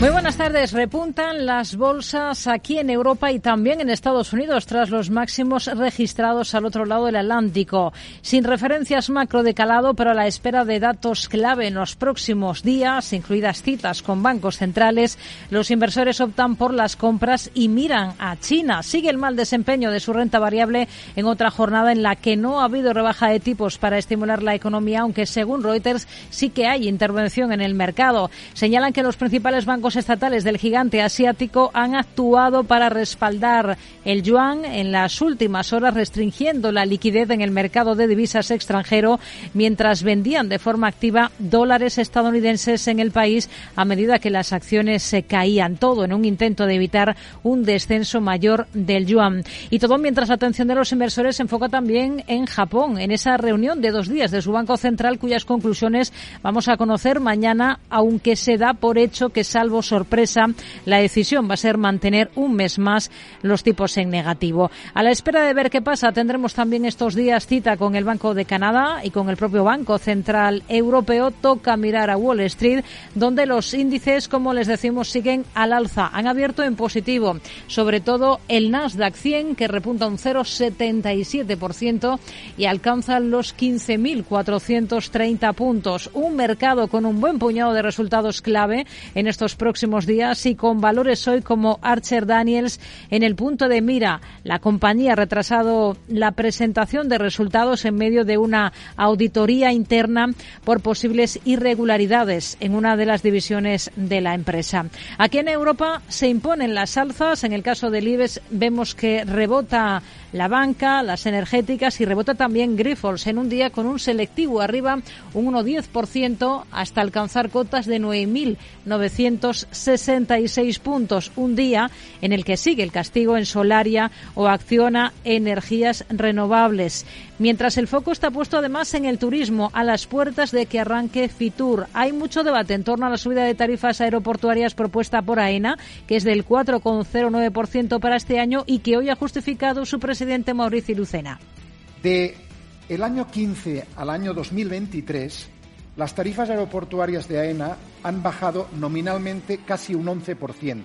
Muy buenas tardes. Repuntan las bolsas aquí en Europa y también en Estados Unidos tras los máximos registrados al otro lado del Atlántico. Sin referencias macro de calado, pero a la espera de datos clave en los próximos días, incluidas citas con bancos centrales, los inversores optan por las compras y miran a China. Sigue el mal desempeño de su renta variable en otra jornada en la que no ha habido rebaja de tipos para estimular la economía, aunque según Reuters sí que hay intervención en el mercado. Señalan que los principales bancos estatales del gigante asiático han actuado para respaldar el yuan en las últimas horas, restringiendo la liquidez en el mercado de divisas extranjero, mientras vendían de forma activa dólares estadounidenses en el país a medida que las acciones se caían. Todo en un intento de evitar un descenso mayor del yuan. Y todo mientras la atención de los inversores se enfoca también en Japón, en esa reunión de dos días de su Banco Central, cuyas conclusiones vamos a conocer mañana, aunque se da por hecho que, salvo sorpresa, la decisión va a ser mantener un mes más los tipos en negativo. A la espera de ver qué pasa, tendremos también estos días cita con el Banco de Canadá y con el propio Banco Central Europeo. Toca mirar a Wall Street, donde los índices, como les decimos, siguen al alza. Han abierto en positivo, sobre todo el Nasdaq 100, que repunta un 0,77% y alcanza los 15.430 puntos. Un mercado con un buen puñado de resultados clave en estos próximos días y con valores hoy como Archer Daniels en el punto de mira. La compañía ha retrasado la presentación de resultados en medio de una auditoría interna por posibles irregularidades en una de las divisiones de la empresa. Aquí en Europa se imponen las alzas. En el caso del IBEX vemos que rebota la banca, las energéticas y rebota también Grifols en un día con un selectivo arriba un 1,10% hasta alcanzar cotas de 9.966 puntos. Un día en el que sigue el castigo en Solaria o Acciona Energías Renovables. Mientras el foco está puesto además en el turismo, a las puertas de que arranque Fitur. Hay mucho debate en torno a la subida de tarifas aeroportuarias propuesta por AENA, que es del 4,09% para este año y que hoy ha justificado su presidente Mauricio Lucena. De el año 15 al año 2023, las tarifas aeroportuarias de AENA han bajado nominalmente casi un 11%.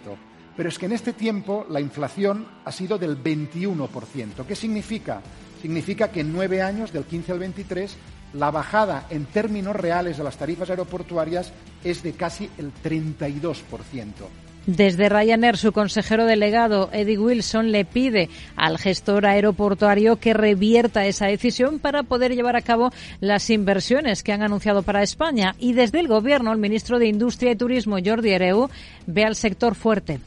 Pero es que en este tiempo la inflación ha sido del 21%. ¿Qué significa? significa que en nueve años, del 15 al 23, la bajada en términos reales de las tarifas aeroportuarias es de casi el 32%. Desde Ryanair, su consejero delegado, Eddie Wilson, le pide al gestor aeroportuario que revierta esa decisión para poder llevar a cabo las inversiones que han anunciado para España. Y desde el Gobierno, el ministro de Industria y Turismo, Jordi Ereu, ve al sector fuerte.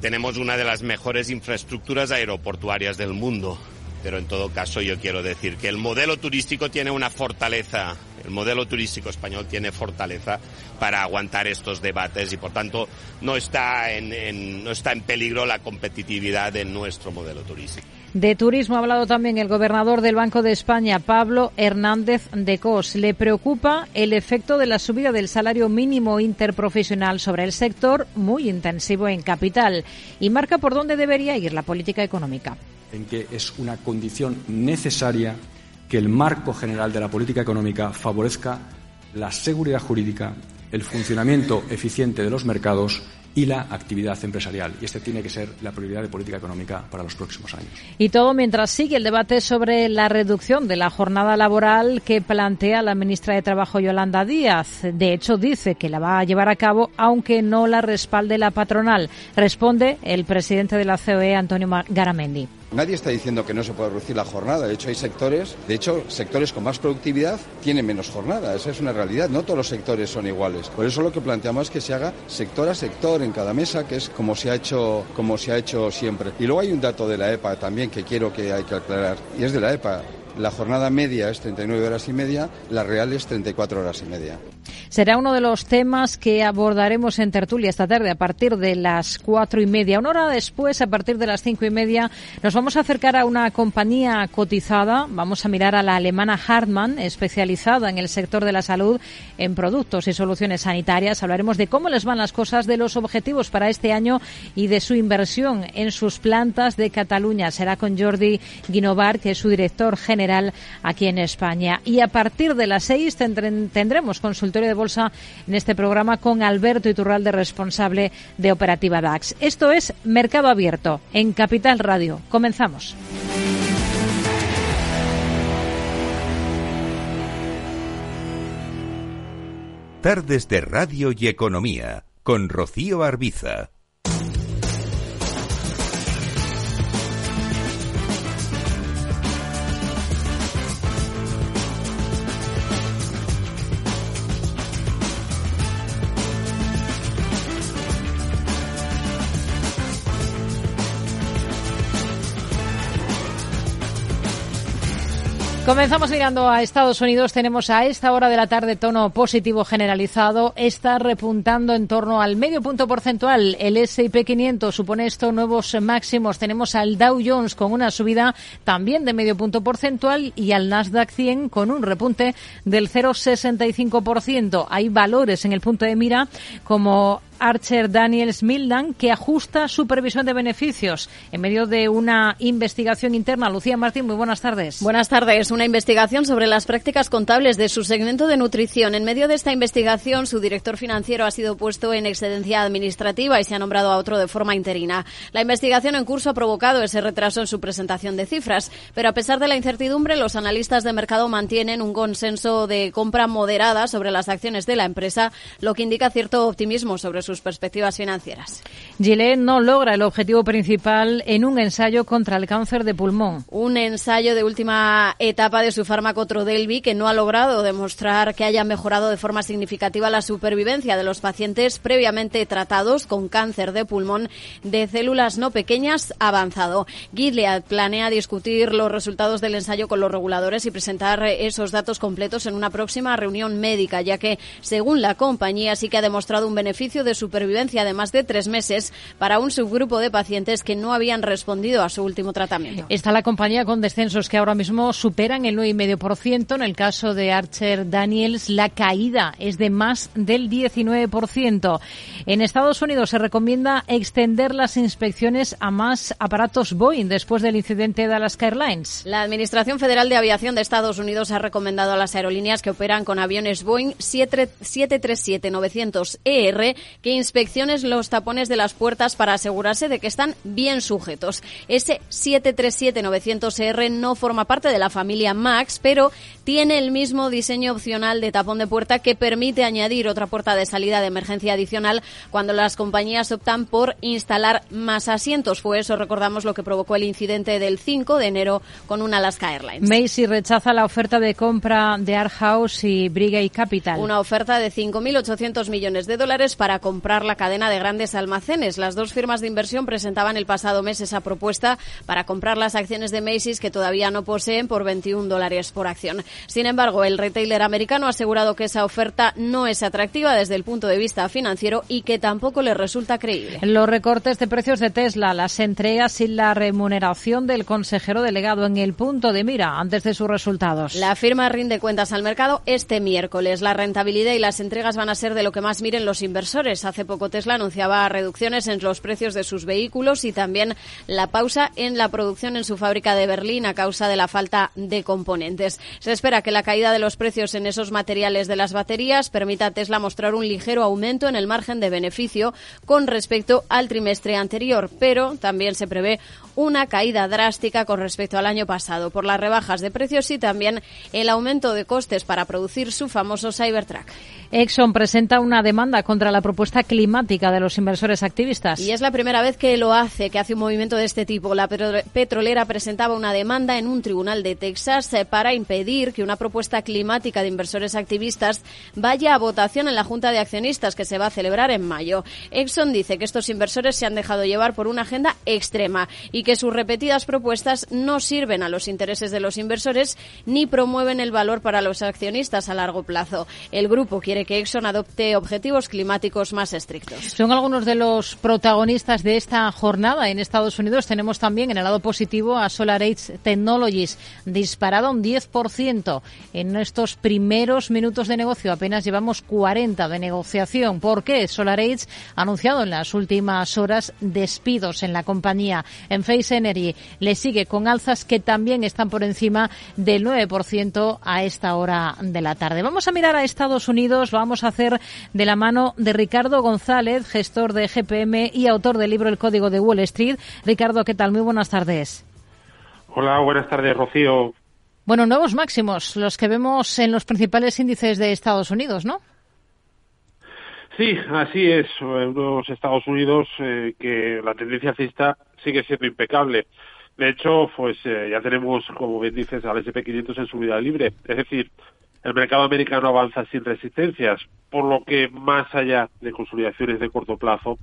Tenemos una de las mejores infraestructuras aeroportuarias del mundo pero en todo caso yo quiero decir que el modelo turístico tiene una fortaleza, el modelo turístico español tiene fortaleza para aguantar estos debates y por tanto no está en, no está en peligro la competitividad de nuestro modelo turístico. De turismo ha hablado también el gobernador del Banco de España, Pablo Hernández de Cos. Le preocupa el efecto de la subida del salario mínimo interprofesional sobre el sector, muy intensivo en capital, y marca por dónde debería ir la política económica en que es una condición necesaria que el marco general de la política económica favorezca la seguridad jurídica, el funcionamiento eficiente de los mercados y la actividad empresarial. Y este tiene que ser la prioridad de política económica para los próximos años. Y todo mientras sigue el debate sobre la reducción de la jornada laboral que plantea la ministra de Trabajo Yolanda Díaz. De hecho, dice que la va a llevar a cabo aunque no la respalde la patronal. Responde el presidente de la COE, Antonio Garamendi. Nadie está diciendo que no se puede reducir la jornada. De hecho, hay sectores, de hecho, sectores con más productividad tienen menos jornada. Esa es una realidad. No todos los sectores son iguales. Por eso lo que planteamos es que se haga sector a sector en cada mesa, que es como se ha hecho, como se ha hecho siempre. Y luego hay un dato de la EPA también que quiero que hay que aclarar. Y es de la EPA. La jornada media es 39 horas y media, la real es 34 horas y media. Será uno de los temas que abordaremos en tertulia esta tarde a partir de las cuatro y media. Una hora después, a partir de las cinco y media, nos vamos a acercar a una compañía cotizada. Vamos a mirar a la alemana Hartmann, especializada en el sector de la salud en productos y soluciones sanitarias. Hablaremos de cómo les van las cosas, de los objetivos para este año y de su inversión en sus plantas de Cataluña. Será con Jordi Guinovar, que es su director general aquí en España. Y a partir de las seis tendremos consultorio de bolsa en este programa con Alberto Iturralde, responsable de Operativa DAX. Esto es Mercado Abierto en Capital Radio. Comenzamos. Tardes de Radio y Economía con Rocío Arbiza. Comenzamos mirando a Estados Unidos. Tenemos a esta hora de la tarde tono positivo generalizado. Está repuntando en torno al medio punto porcentual. El S&P 500 supone esto nuevos máximos. Tenemos al Dow Jones con una subida también de medio punto porcentual y al Nasdaq 100 con un repunte del 0,65%. Hay valores en el punto de mira como Archer Daniels Mildan, que ajusta su previsión de beneficios en medio de una investigación interna. Lucía Martín, muy buenas tardes. Buenas tardes. Investigación sobre las prácticas contables de su segmento de nutrición. En medio de esta investigación, su director financiero ha sido puesto en excedencia administrativa y se ha nombrado a otro de forma interina. La investigación en curso ha provocado ese retraso en su presentación de cifras, pero a pesar de la incertidumbre, los analistas de mercado mantienen un consenso de compra moderada sobre las acciones de la empresa, lo que indica cierto optimismo sobre su sus perspectivas financieras. Gilead no logra el objetivo principal en un ensayo contra el cáncer de pulmón. Un ensayo de última etapa de su fármaco Trodelvy que no ha logrado demostrar que haya mejorado de forma significativa la supervivencia de los pacientes previamente tratados con cáncer de pulmón de células no pequeñas avanzado. Gilead planea discutir los resultados del ensayo con los reguladores y presentar esos datos completos en una próxima reunión médica, ya que, según la compañía, sí que ha demostrado un beneficio de supervivencia de más de tres meses para un subgrupo de pacientes que no habían respondido a su último tratamiento. Está la compañía con descensos que ahora mismo superan el 9,5%. En el caso de Archer Daniels, la caída es de más del 19%. En Estados Unidos se recomienda extender las inspecciones a más aparatos Boeing después del incidente de Alaska Airlines. La Administración Federal de Aviación de Estados Unidos ha recomendado a las aerolíneas que operan con aviones Boeing 737-900ER que inspecciones los tapones de las puertas para asegurarse de que están bien sujetos. Ese 737-900R no forma parte de la familia MAX, pero tiene el mismo diseño opcional de tapón de puerta que permite añadir otra puerta de salida de emergencia adicional cuando las compañías optan por instalar más asientos. Fue eso, recordamos, lo que provocó el incidente del 5 de enero con una Alaska Airlines. Macy rechaza la oferta de compra de Art House y Brigade Capital. Una oferta de 5.800 millones de dólares para comprar la cadena de grandes almacenes. Las dos firmas de inversión presentaban el pasado mes esa propuesta para comprar las acciones de Macy's que todavía no poseen por 21 dólares por acción. Sin embargo, el retailer americano ha asegurado que esa oferta no es atractiva desde el punto de vista financiero y que tampoco le resulta creíble. Los recortes de precios de Tesla, las entregas y la remuneración del consejero delegado en el punto de mira antes de sus resultados. La firma rinde cuentas al mercado este miércoles. La rentabilidad y las entregas van a ser de lo que más miren los inversores hace poco Tesla anunciaba reducciones en los precios de sus vehículos y también la pausa en la producción en su fábrica de Berlín a causa de la falta de componentes. Se espera que la caída de los precios en esos materiales de las baterías permita a Tesla mostrar un ligero aumento en el margen de beneficio con respecto al trimestre anterior, pero también se prevé una caída drástica con respecto al año pasado por las rebajas de precios y también el aumento de costes para producir su famoso Cybertruck. Exxon presenta una demanda contra la propuesta climática de los inversores activistas. Y es la primera vez que lo hace, que hace un movimiento de este tipo. La petrolera presentaba una demanda en un tribunal de Texas eh, para impedir que una propuesta climática de inversores activistas vaya a votación en la Junta de Accionistas que se va a celebrar en mayo. Exxon dice que estos inversores se han dejado llevar por una agenda extrema y que sus repetidas propuestas no sirven a los intereses de los inversores ni promueven el valor para los accionistas a largo plazo. El grupo quiere que Exxon adopte objetivos climáticos más estrictos. Son algunos de los protagonistas de esta jornada en Estados Unidos. Tenemos también en el lado positivo a SolarEdge Technologies, disparado un 10% en estos primeros minutos de negocio. Apenas llevamos 40 de negociación. ¿Por qué? SolarEdge ha anunciado en las últimas horas despidos en la compañía. En Face Energy le sigue con alzas que también están por encima del 9% a esta hora de la tarde. Vamos a mirar a Estados Unidos, lo vamos a hacer de la mano de Ricardo González, gestor de GPM y autor del libro El Código de Wall Street. Ricardo, ¿qué tal? Muy buenas tardes. Hola, buenas tardes, Rocío. Bueno, nuevos máximos, los que vemos en los principales índices de Estados Unidos, ¿no? Sí, así es. En los Estados Unidos eh, que la tendencia alcista sigue siendo impecable. De hecho, pues eh, ya tenemos, como bien dices, al SP500 en subida libre. Es decir, el mercado americano avanza sin resistencias, por lo que más allá de consolidaciones de corto plazo,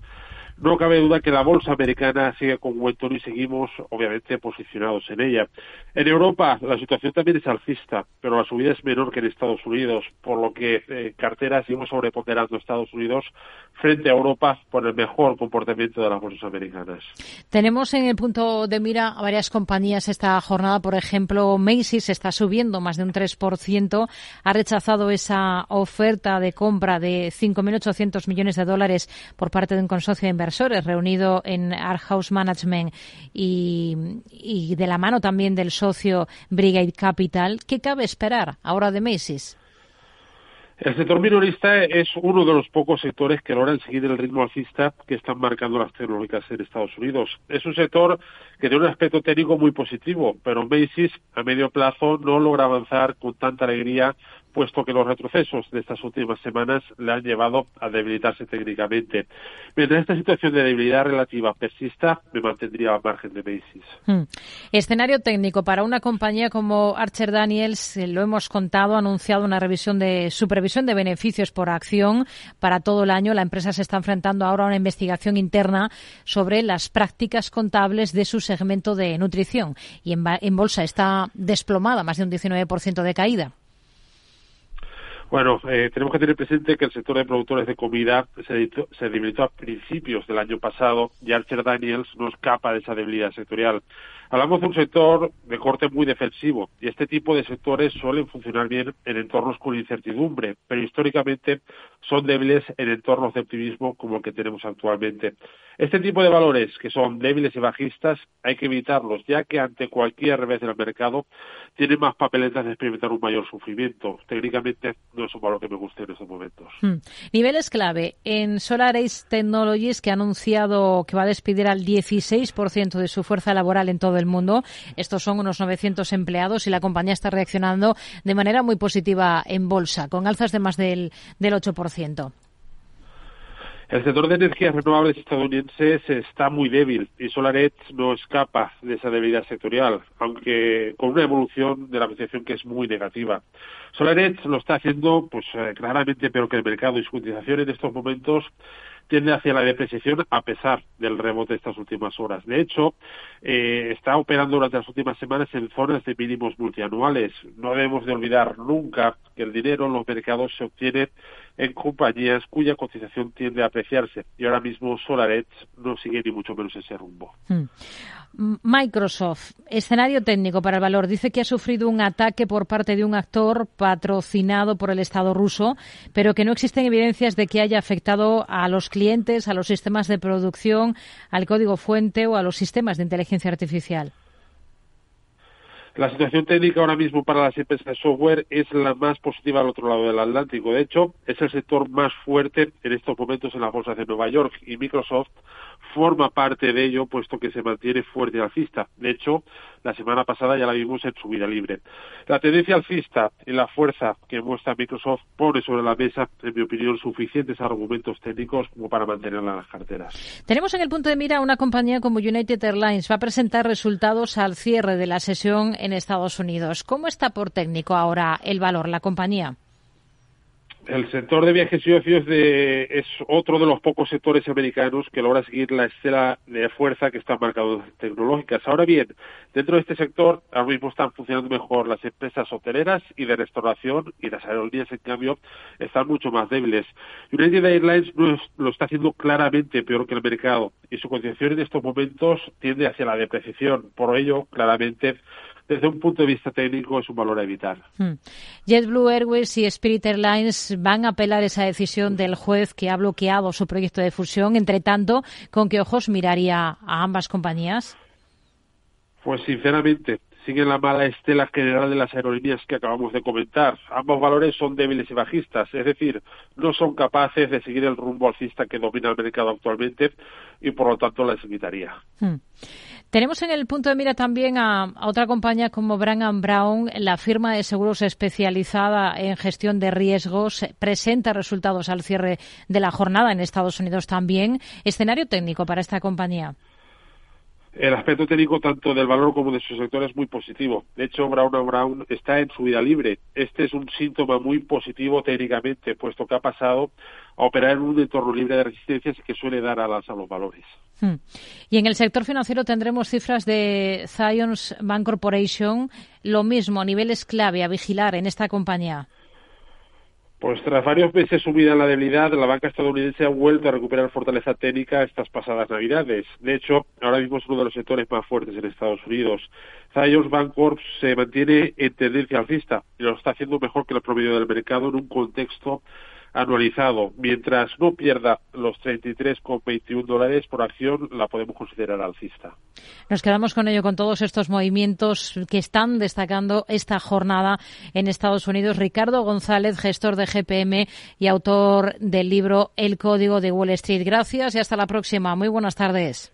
no cabe duda que la bolsa americana sigue con tono y seguimos, obviamente, posicionados en ella. En Europa la situación también es alcista, pero la subida es menor que en Estados Unidos, por lo que eh, carteras seguimos sobreponderando Estados Unidos frente a Europa por el mejor comportamiento de las bolsas americanas. Tenemos en el punto de mira varias compañías esta jornada. Por ejemplo, Macy's está subiendo más de un 3%. Ha rechazado esa oferta de compra de 5.800 millones de dólares por parte de un consorcio de inversión reunido en Art House Management y, y de la mano también del socio Brigade Capital, ¿qué cabe esperar ahora de Macy's? El sector minorista es uno de los pocos sectores que logran seguir el ritmo alcista que están marcando las tecnológicas en Estados Unidos. Es un sector que tiene un aspecto técnico muy positivo, pero Macy's a medio plazo no logra avanzar con tanta alegría puesto que los retrocesos de estas últimas semanas le han llevado a debilitarse técnicamente. Mientras esta situación de debilidad relativa persista, me mantendría al margen de Macy's. Hmm. Escenario técnico para una compañía como Archer Daniels, eh, lo hemos contado, ha anunciado una revisión de supervisión de beneficios por acción para todo el año. La empresa se está enfrentando ahora a una investigación interna sobre las prácticas contables de su segmento de nutrición y en, en bolsa está desplomada, más de un 19% de caída. Bueno, eh, tenemos que tener presente que el sector de productores de comida se, se debilitó a principios del año pasado y Archer Daniels no escapa de esa debilidad sectorial. Hablamos de un sector de corte muy defensivo y este tipo de sectores suelen funcionar bien en entornos con incertidumbre, pero históricamente son débiles en entornos de optimismo como el que tenemos actualmente. Este tipo de valores que son débiles y bajistas hay que evitarlos, ya que ante cualquier revés del mercado tienen más papeletas de experimentar un mayor sufrimiento. Técnicamente no es un valor que me guste en estos momentos. Hmm. Niveles clave en Solaris Technologies que ha anunciado que va a despedir al 16% de su fuerza laboral en todo del mundo. Estos son unos 900 empleados y la compañía está reaccionando de manera muy positiva en bolsa, con alzas de más del, del 8%. El sector de energías renovables estadounidenses está muy débil y SolarEdge no escapa de esa debilidad sectorial, aunque con una evolución de la apreciación que es muy negativa. SolarEdge lo está haciendo pues eh, claramente peor que el mercado y su utilización en estos momentos tiende hacia la depreciación a pesar del rebote de estas últimas horas. De hecho, eh, está operando durante las últimas semanas en zonas de mínimos multianuales. No debemos de olvidar nunca que el dinero en los mercados se obtiene en compañías cuya cotización tiende a apreciarse y ahora mismo SolarEdge no sigue ni mucho menos ese rumbo. Hmm. Microsoft, escenario técnico para el valor. Dice que ha sufrido un ataque por parte de un actor patrocinado por el Estado ruso, pero que no existen evidencias de que haya afectado a los clientes, a los sistemas de producción, al código fuente o a los sistemas de inteligencia artificial. La situación técnica ahora mismo para las empresas de software es la más positiva al otro lado del Atlántico. De hecho, es el sector más fuerte en estos momentos en las bolsas de Nueva York y Microsoft forma parte de ello, puesto que se mantiene fuerte alcista. De hecho, la semana pasada ya la vimos en subida libre. La tendencia alcista y la fuerza que muestra Microsoft pone sobre la mesa, en mi opinión, suficientes argumentos técnicos como para mantenerla en las carteras. Tenemos en el punto de mira una compañía como United Airlines. Va a presentar resultados al cierre de la sesión en Estados Unidos. ¿Cómo está por técnico ahora el valor, la compañía? El sector de viajes y ocios de, es otro de los pocos sectores americanos que logra seguir la estela de fuerza que están marcados tecnológicas. Ahora bien, dentro de este sector ahora mismo están funcionando mejor las empresas hoteleras y de restauración y las aerolíneas, en cambio, están mucho más débiles. United Airlines lo está haciendo claramente peor que el mercado y su cotización en estos momentos tiende hacia la depreciación. Por ello, claramente, desde un punto de vista técnico es un valor a evitar. Hmm. JetBlue Airways y Spirit Airlines van a apelar esa decisión del juez que ha bloqueado su proyecto de fusión. Entre tanto, ¿con qué ojos miraría a ambas compañías? Pues sinceramente, siguen la mala estela general de las aerolíneas que acabamos de comentar. Ambos valores son débiles y bajistas, es decir, no son capaces de seguir el rumbo alcista que domina el mercado actualmente y por lo tanto las evitaría. Hmm. Tenemos en el punto de mira también a, otra compañía como Brown Brown, la firma de seguros especializada en gestión de riesgos, presenta resultados al cierre de la jornada en Estados Unidos también. Escenario técnico para esta compañía el aspecto técnico tanto del valor como de su sector es muy positivo. De hecho, Brown Brown está en su vida libre. Este es un síntoma muy positivo técnicamente, puesto que ha pasado a operar en un entorno libre de resistencias que suele dar alas a los valores. Hmm. Y en el sector financiero tendremos cifras de Zions Bank Corporation, lo mismo, niveles clave a vigilar en esta compañía. Pues tras varios meses sumida en la debilidad, la banca estadounidense ha vuelto a recuperar fortaleza técnica estas pasadas navidades. De hecho, ahora mismo es uno de los sectores más fuertes en Estados Unidos. Zions Bancorp se mantiene en tendencia alcista y lo está haciendo mejor que el promedio del mercado en un contexto anualizado. Mientras no pierda los 33,21 dólares por acción, la podemos considerar alcista. Nos quedamos con ello, con todos estos movimientos que están destacando esta jornada en Estados Unidos. Ricardo González, gestor de GPM y autor del libro El Código de Wall Street. Gracias y hasta la próxima. Muy buenas tardes.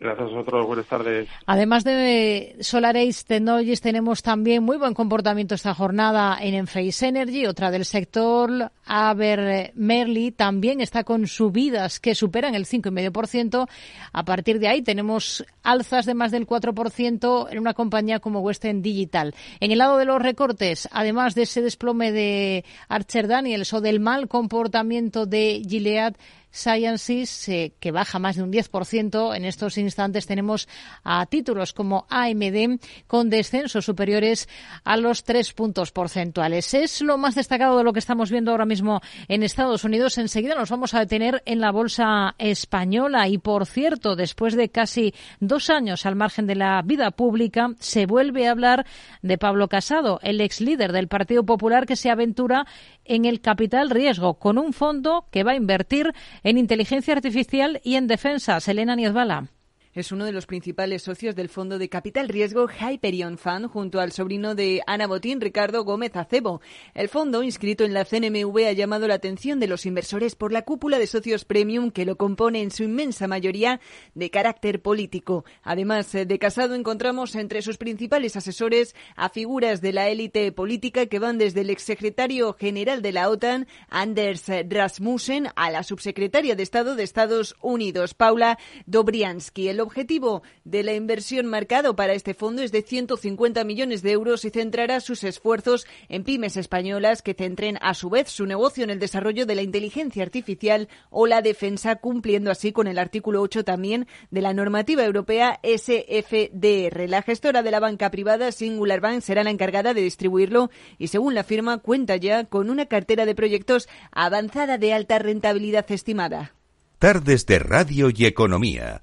Gracias a vosotros, buenas tardes. Además de SolarAce Technologies, tenemos también muy buen comportamiento esta jornada en Enphase Energy, otra del sector. Aber Merly también está con subidas que superan el 5,5%. A partir de ahí tenemos alzas de más del 4% en una compañía como Western Digital. En el lado de los recortes, además de ese desplome de Archer Daniels o del mal comportamiento de Gilead, Sciences, eh, que baja más de un 10%. En estos instantes tenemos a títulos como AMD con descensos superiores a los tres puntos porcentuales. Es lo más destacado de lo que estamos viendo ahora mismo en Estados Unidos. Enseguida nos vamos a detener en la bolsa española y, por cierto, después de casi dos años al margen de la vida pública, se vuelve a hablar de Pablo Casado, el ex líder del Partido Popular que se aventura en el capital riesgo con un fondo que va a invertir en inteligencia artificial y en defensa. Selena Niezbala. Es uno de los principales socios del fondo de capital riesgo Hyperion Fund junto al sobrino de Ana Botín, Ricardo Gómez Acebo. El fondo, inscrito en la CNMV, ha llamado la atención de los inversores por la cúpula de socios premium que lo compone en su inmensa mayoría de carácter político. Además de Casado, encontramos entre sus principales asesores a figuras de la élite política que van desde el exsecretario general de la OTAN, Anders Rasmussen, a la subsecretaria de Estado de Estados Unidos, Paula Dobriansky. Objetivo de la inversión marcado para este fondo es de 150 millones de euros y centrará sus esfuerzos en pymes españolas que centren a su vez su negocio en el desarrollo de la inteligencia artificial o la defensa, cumpliendo así con el artículo 8 también de la normativa europea SFDR. La gestora de la banca privada Singular Bank será la encargada de distribuirlo y según la firma cuenta ya con una cartera de proyectos avanzada de alta rentabilidad estimada. Tardes de Radio y Economía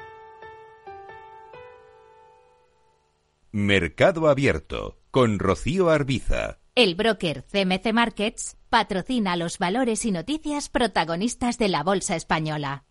Mercado Abierto con Rocío Arbiza. El broker CMC Markets patrocina los valores y noticias protagonistas de la Bolsa Española.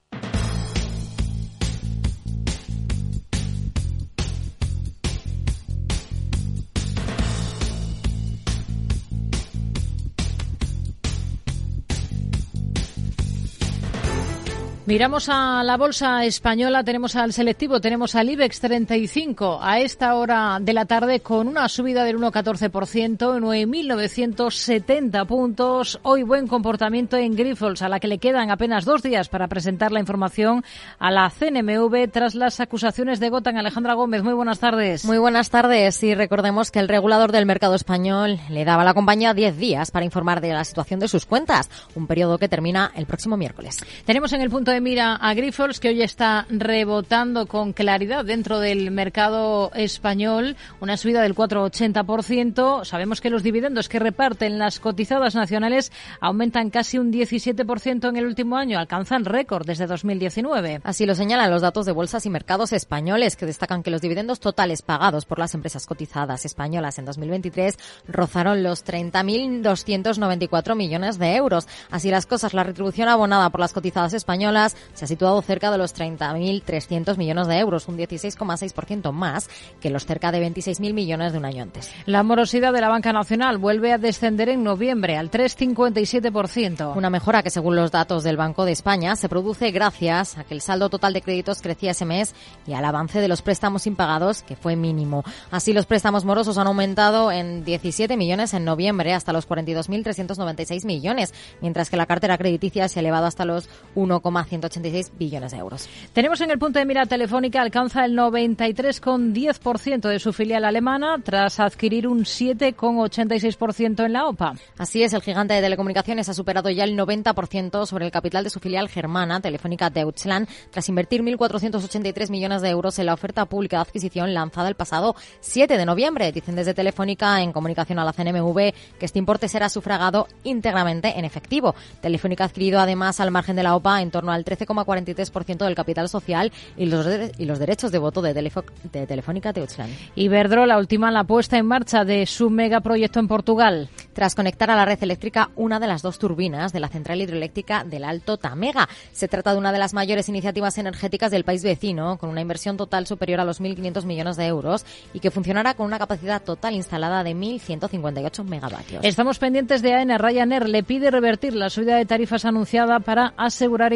Miramos a la bolsa española, tenemos al selectivo, tenemos al IBEX 35 a esta hora de la tarde con una subida del 1,14%, 9.970 puntos. Hoy buen comportamiento en Grifols, a la que le quedan apenas dos días para presentar la información a la CNMV tras las acusaciones de Gotan. Alejandra Gómez, muy buenas tardes. Muy buenas tardes y recordemos que el regulador del mercado español le daba a la compañía 10 días para informar de la situación de sus cuentas, un periodo que termina el próximo miércoles. Tenemos en el punto de mira a Grifols, que hoy está rebotando con claridad dentro del mercado español, una subida del 4,80%. Sabemos que los dividendos que reparten las cotizadas nacionales aumentan casi un 17% en el último año, alcanzan récord desde 2019. Así lo señalan los datos de bolsas y mercados españoles, que destacan que los dividendos totales pagados por las empresas cotizadas españolas en 2023 rozaron los 30.294 millones de euros. Así las cosas, la retribución abonada por las cotizadas españolas se ha situado cerca de los 30.300 millones de euros, un 16,6% más que los cerca de 26.000 millones de un año antes. La morosidad de la banca nacional vuelve a descender en noviembre al 3,57%. Una mejora que según los datos del Banco de España se produce gracias a que el saldo total de créditos crecía ese mes y al avance de los préstamos impagados que fue mínimo. Así los préstamos morosos han aumentado en 17 millones en noviembre hasta los 42.396 millones, mientras que la cartera crediticia se ha elevado hasta los 1,1 186 billones de euros. Tenemos en el punto de mira telefónica, alcanza el 93,10% de su filial alemana tras adquirir un 7,86% en la OPA. Así es, el gigante de telecomunicaciones ha superado ya el 90% sobre el capital de su filial germana, Telefónica Deutschland, tras invertir 1.483 millones de euros en la oferta pública de adquisición lanzada el pasado 7 de noviembre. Dicen desde Telefónica, en comunicación a la CNMV, que este importe será sufragado íntegramente en efectivo. Telefónica ha adquirido además al margen de la OPA en torno al 13,43% del capital social y los, y los derechos de voto de, de Telefónica Deutschland. Iberdrola última la puesta en marcha de su megaproyecto en Portugal. Tras conectar a la red eléctrica una de las dos turbinas de la central hidroeléctrica del Alto Tamega. Se trata de una de las mayores iniciativas energéticas del país vecino, con una inversión total superior a los 1.500 millones de euros y que funcionará con una capacidad total instalada de 1.158 megavatios. Estamos pendientes de AENA. Ryanair le pide revertir la subida de tarifas anunciada para asegurar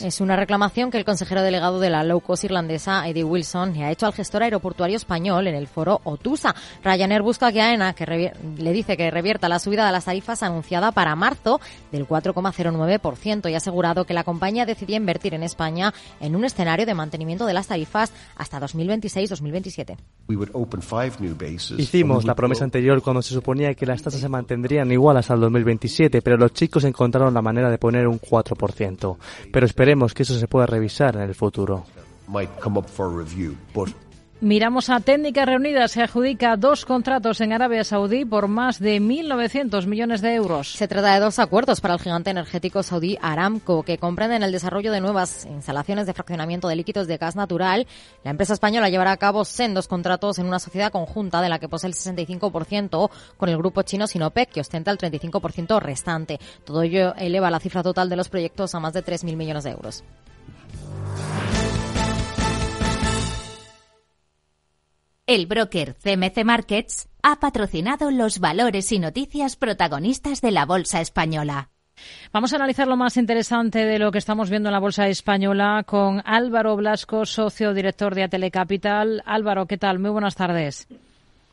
Es una reclamación que el consejero delegado de la low cost irlandesa, Eddie Wilson, le ha hecho al gestor aeroportuario español en el foro Otusa. Ryanair busca que AENA que le dice que revierta la subida de las tarifas anunciada para marzo del 4,09% y ha asegurado que la compañía decidía invertir en España en un escenario de mantenimiento de las tarifas hasta 2026-2027. Hicimos la promesa anterior cuando se suponía que las tasas se mantendrían igual hasta el 2027, pero los chicos encontraron la manera de poner un 4%. Pero esperemos que eso se pueda revisar en el futuro. Miramos a Técnicas Reunidas. Se adjudica dos contratos en Arabia Saudí por más de 1.900 millones de euros. Se trata de dos acuerdos para el gigante energético saudí Aramco, que comprenden el desarrollo de nuevas instalaciones de fraccionamiento de líquidos de gas natural. La empresa española llevará a cabo sendos contratos en una sociedad conjunta de la que posee el 65% con el grupo chino Sinopec, que ostenta el 35% restante. Todo ello eleva la cifra total de los proyectos a más de 3.000 millones de euros. El broker CMC Markets ha patrocinado los valores y noticias protagonistas de la Bolsa Española. Vamos a analizar lo más interesante de lo que estamos viendo en la Bolsa Española con Álvaro Blasco, socio director de Atelecapital. Álvaro, ¿qué tal? Muy buenas tardes.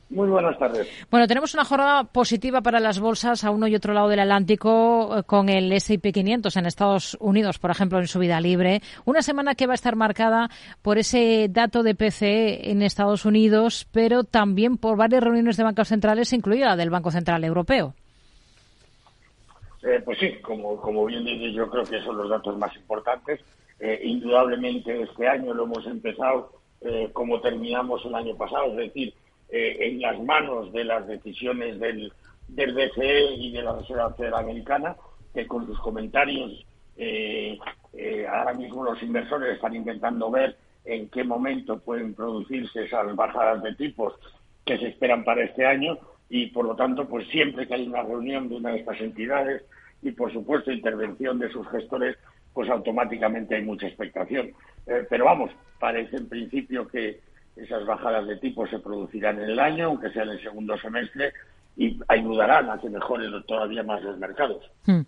Muy buenas tardes. Bueno, tenemos una jornada positiva para las bolsas a uno y otro lado del Atlántico eh, con el S&P 500 en Estados Unidos, por ejemplo, en subida libre. Una semana que va a estar marcada por ese dato de PCE en Estados Unidos, pero también por varias reuniones de bancos centrales, incluida la del Banco Central Europeo. Eh, pues sí, como, como bien dice, yo creo que son los datos más importantes. Eh, indudablemente este año lo hemos empezado como terminamos el año pasado, es decir, eh, en las manos de las decisiones del, del BCE y de la Reserva Federal Americana, que con sus comentarios eh, eh, ahora mismo los inversores están intentando ver en qué momento pueden producirse esas bajadas de tipos que se esperan para este año y por lo tanto pues siempre que hay una reunión de una de estas entidades y por supuesto intervención de sus gestores pues automáticamente hay mucha expectación. Pero vamos parece en principio que esas bajadas de tipo se producirán en el año, aunque sea en el segundo semestre, y ayudarán a que mejoren todavía más los mercados. Hmm.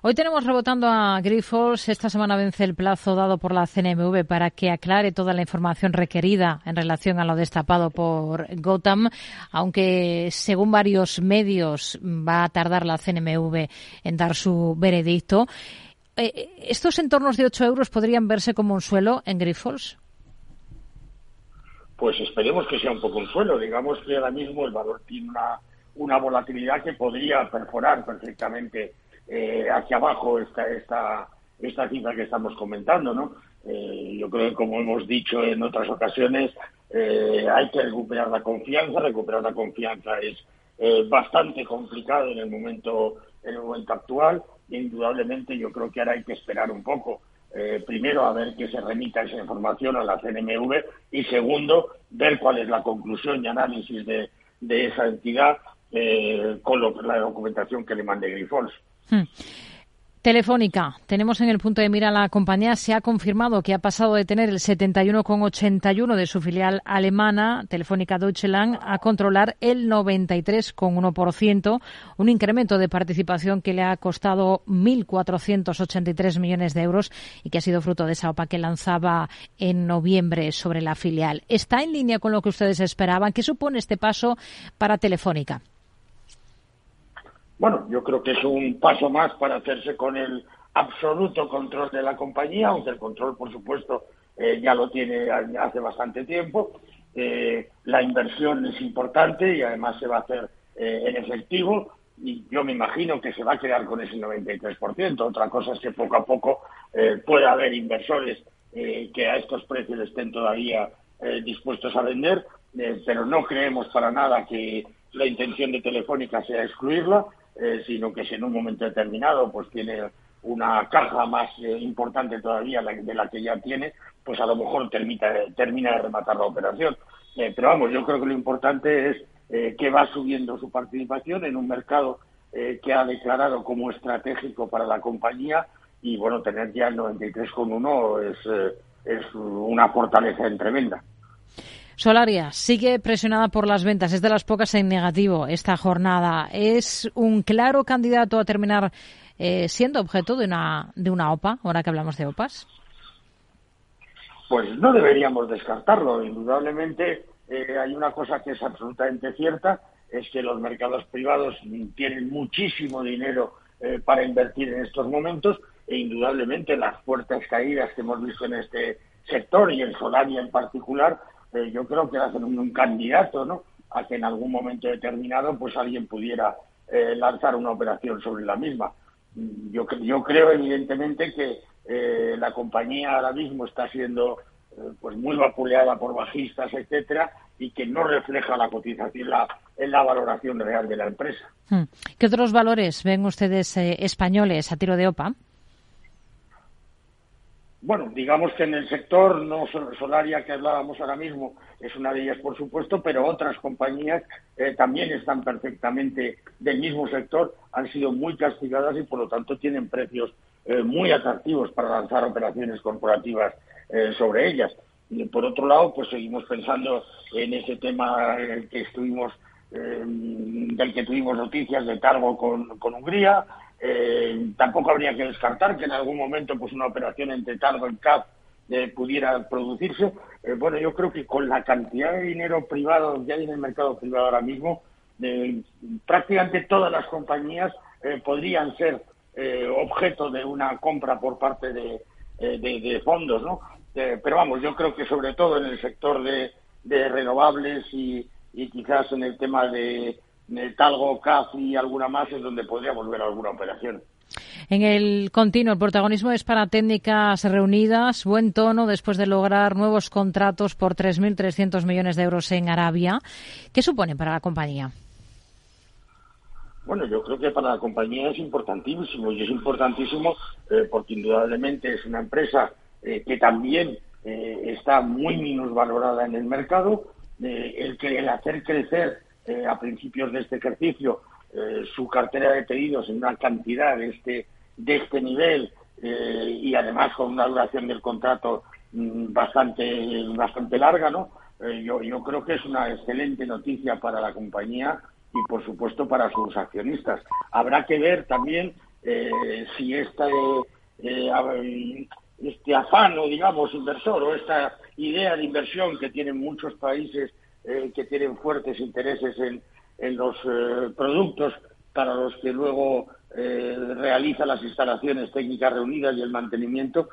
Hoy tenemos rebotando a Grifols. Esta semana vence el plazo dado por la CNMV para que aclare toda la información requerida en relación a lo destapado por Gotham, aunque según varios medios va a tardar la CNMV en dar su veredicto. Eh, ¿Estos entornos de 8 euros podrían verse como un suelo en Grifols? Pues esperemos que sea un poco un suelo. Digamos que ahora mismo el valor tiene una, volatilidad que podría perforar perfectamente eh, hacia abajo esta, esta, esta cifra que estamos comentando, ¿no? Eh, yo creo que, como hemos dicho en otras ocasiones, eh, hay que recuperar la confianza. Recuperar la confianza es bastante complicado en el momento en el momento actual. E indudablemente, yo creo que ahora hay que esperar un poco. Eh, primero, a ver que se remita esa información a la CNMV y segundo, ver cuál es la conclusión y análisis de, esa entidad eh, con la documentación que le mande Grifols. Hmm. Telefónica, tenemos en el punto de mira la compañía, se ha confirmado que ha pasado de tener el 71,81 de su filial alemana, Telefónica Deutschland, a controlar el 93,1%, un incremento de participación que le ha costado 1.483 millones de euros y que ha sido fruto de esa OPA que lanzaba en noviembre sobre la filial. ¿Está en línea con lo que ustedes esperaban? ¿Qué supone este paso para Telefónica? Bueno, yo creo que es un paso más para hacerse con el absoluto control de la compañía, aunque el control, por supuesto, eh, ya lo tiene hace bastante tiempo. Eh, la inversión es importante y además se va a hacer eh, en efectivo y yo me imagino que se va a quedar con ese 93%. Otra cosa es que poco a poco pueda haber inversores que a estos precios estén todavía dispuestos a vender, pero no creemos para nada que la intención de Telefónica sea excluirla. Eh, sino que si en un momento determinado pues tiene una caja más eh, importante todavía de la que ya tiene, pues a lo mejor termina, termina de rematar la operación. Eh, pero vamos, yo creo que lo importante es que va subiendo su participación en un mercado que ha declarado como estratégico para la compañía y bueno, tener ya el 93,1 es, es una fortaleza en tremenda. Solaria sigue presionada por las ventas, es de las pocas en negativo esta jornada. Es un claro candidato a terminar eh, siendo objeto de una, de una OPA, ahora que hablamos de OPAs. Pues no deberíamos descartarlo. Indudablemente eh, hay una cosa que es absolutamente cierta, es que los mercados privados tienen muchísimo dinero eh, para invertir en estos momentos e indudablemente las fuertes caídas que hemos visto en este sector y en Solaria en particular eh, yo creo que hacen un, candidato ¿no? a que en algún momento determinado pues alguien pudiera eh, lanzar una operación sobre la misma. Yo, yo creo evidentemente que eh, la compañía ahora mismo está siendo pues muy vapuleada por bajistas, etcétera, y que no refleja la cotización en la valoración real de la empresa. Hmm. ¿Qué otros valores ven ustedes españoles a tiro de OPA? Bueno, digamos que en el sector no solaria que hablábamos ahora mismo es una de ellas, por supuesto, pero otras compañías eh, también están perfectamente del mismo sector, han sido muy castigadas y por lo tanto tienen precios eh, muy atractivos para lanzar operaciones corporativas eh, sobre ellas. Y por otro lado, pues seguimos pensando en ese tema que estuvimos del que tuvimos noticias de cargo con Hungría, Eh, tampoco habría que descartar que en algún momento pues una operación entre Talgo y CAP eh, pudiera producirse. Eh, bueno, yo creo que con la cantidad de dinero privado que hay en el mercado privado ahora mismo, prácticamente todas las compañías podrían ser objeto de una compra por parte de, de fondos, ¿no? pero vamos, yo creo que sobre todo en el sector de, renovables y, quizás en el tema de, Talgo, CAF y alguna más es donde podríamos ver alguna operación. En el continuo, el protagonismo es para técnicas reunidas, buen tono después de lograr nuevos contratos por 3.300 millones de euros en Arabia. ¿Qué supone para la compañía? Bueno, yo creo que para la compañía es importantísimo y es importantísimo eh, porque indudablemente es una empresa eh, que también eh, está muy minusvalorada en el mercado, el, que, el hacer crecer a principios de este ejercicio su cartera de pedidos en una cantidad de este, de este nivel y además con una duración del contrato mm, bastante, bastante larga, ¿no? yo, yo creo que es una excelente noticia para la compañía y por supuesto para sus accionistas. Habrá que ver también si esta este afano, digamos, inversor o esta idea de inversión que tienen muchos países eh, que tienen fuertes intereses en, en los eh, productos para los que luego eh, realiza las instalaciones técnicas reunidas y el mantenimiento,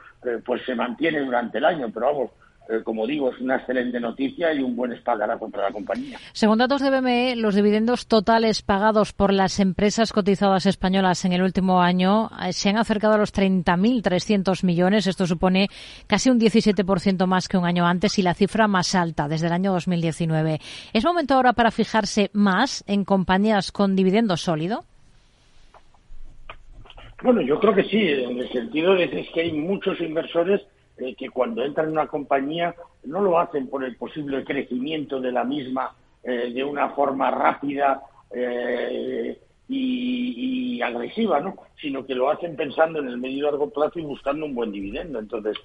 pues se mantiene durante el año. Pero vamos, eh, como digo, es una excelente noticia y un buen espaldarazo para la compañía. Según datos de BME, los dividendos totales pagados por las empresas cotizadas españolas en el último año eh, se han acercado a los 30.300 millones. Esto supone casi un 17% más que un año antes y la cifra más alta desde el año 2019. ¿Es momento ahora para fijarse más en compañías con dividendo sólido? Bueno, yo creo que sí, en el sentido de que hay muchos inversores eh, que cuando entran en una compañía no lo hacen por el posible crecimiento de la misma eh, de una forma rápida eh, y, agresiva, ¿no? sino que lo hacen pensando en el medio y largo plazo y buscando un buen dividendo. Entonces,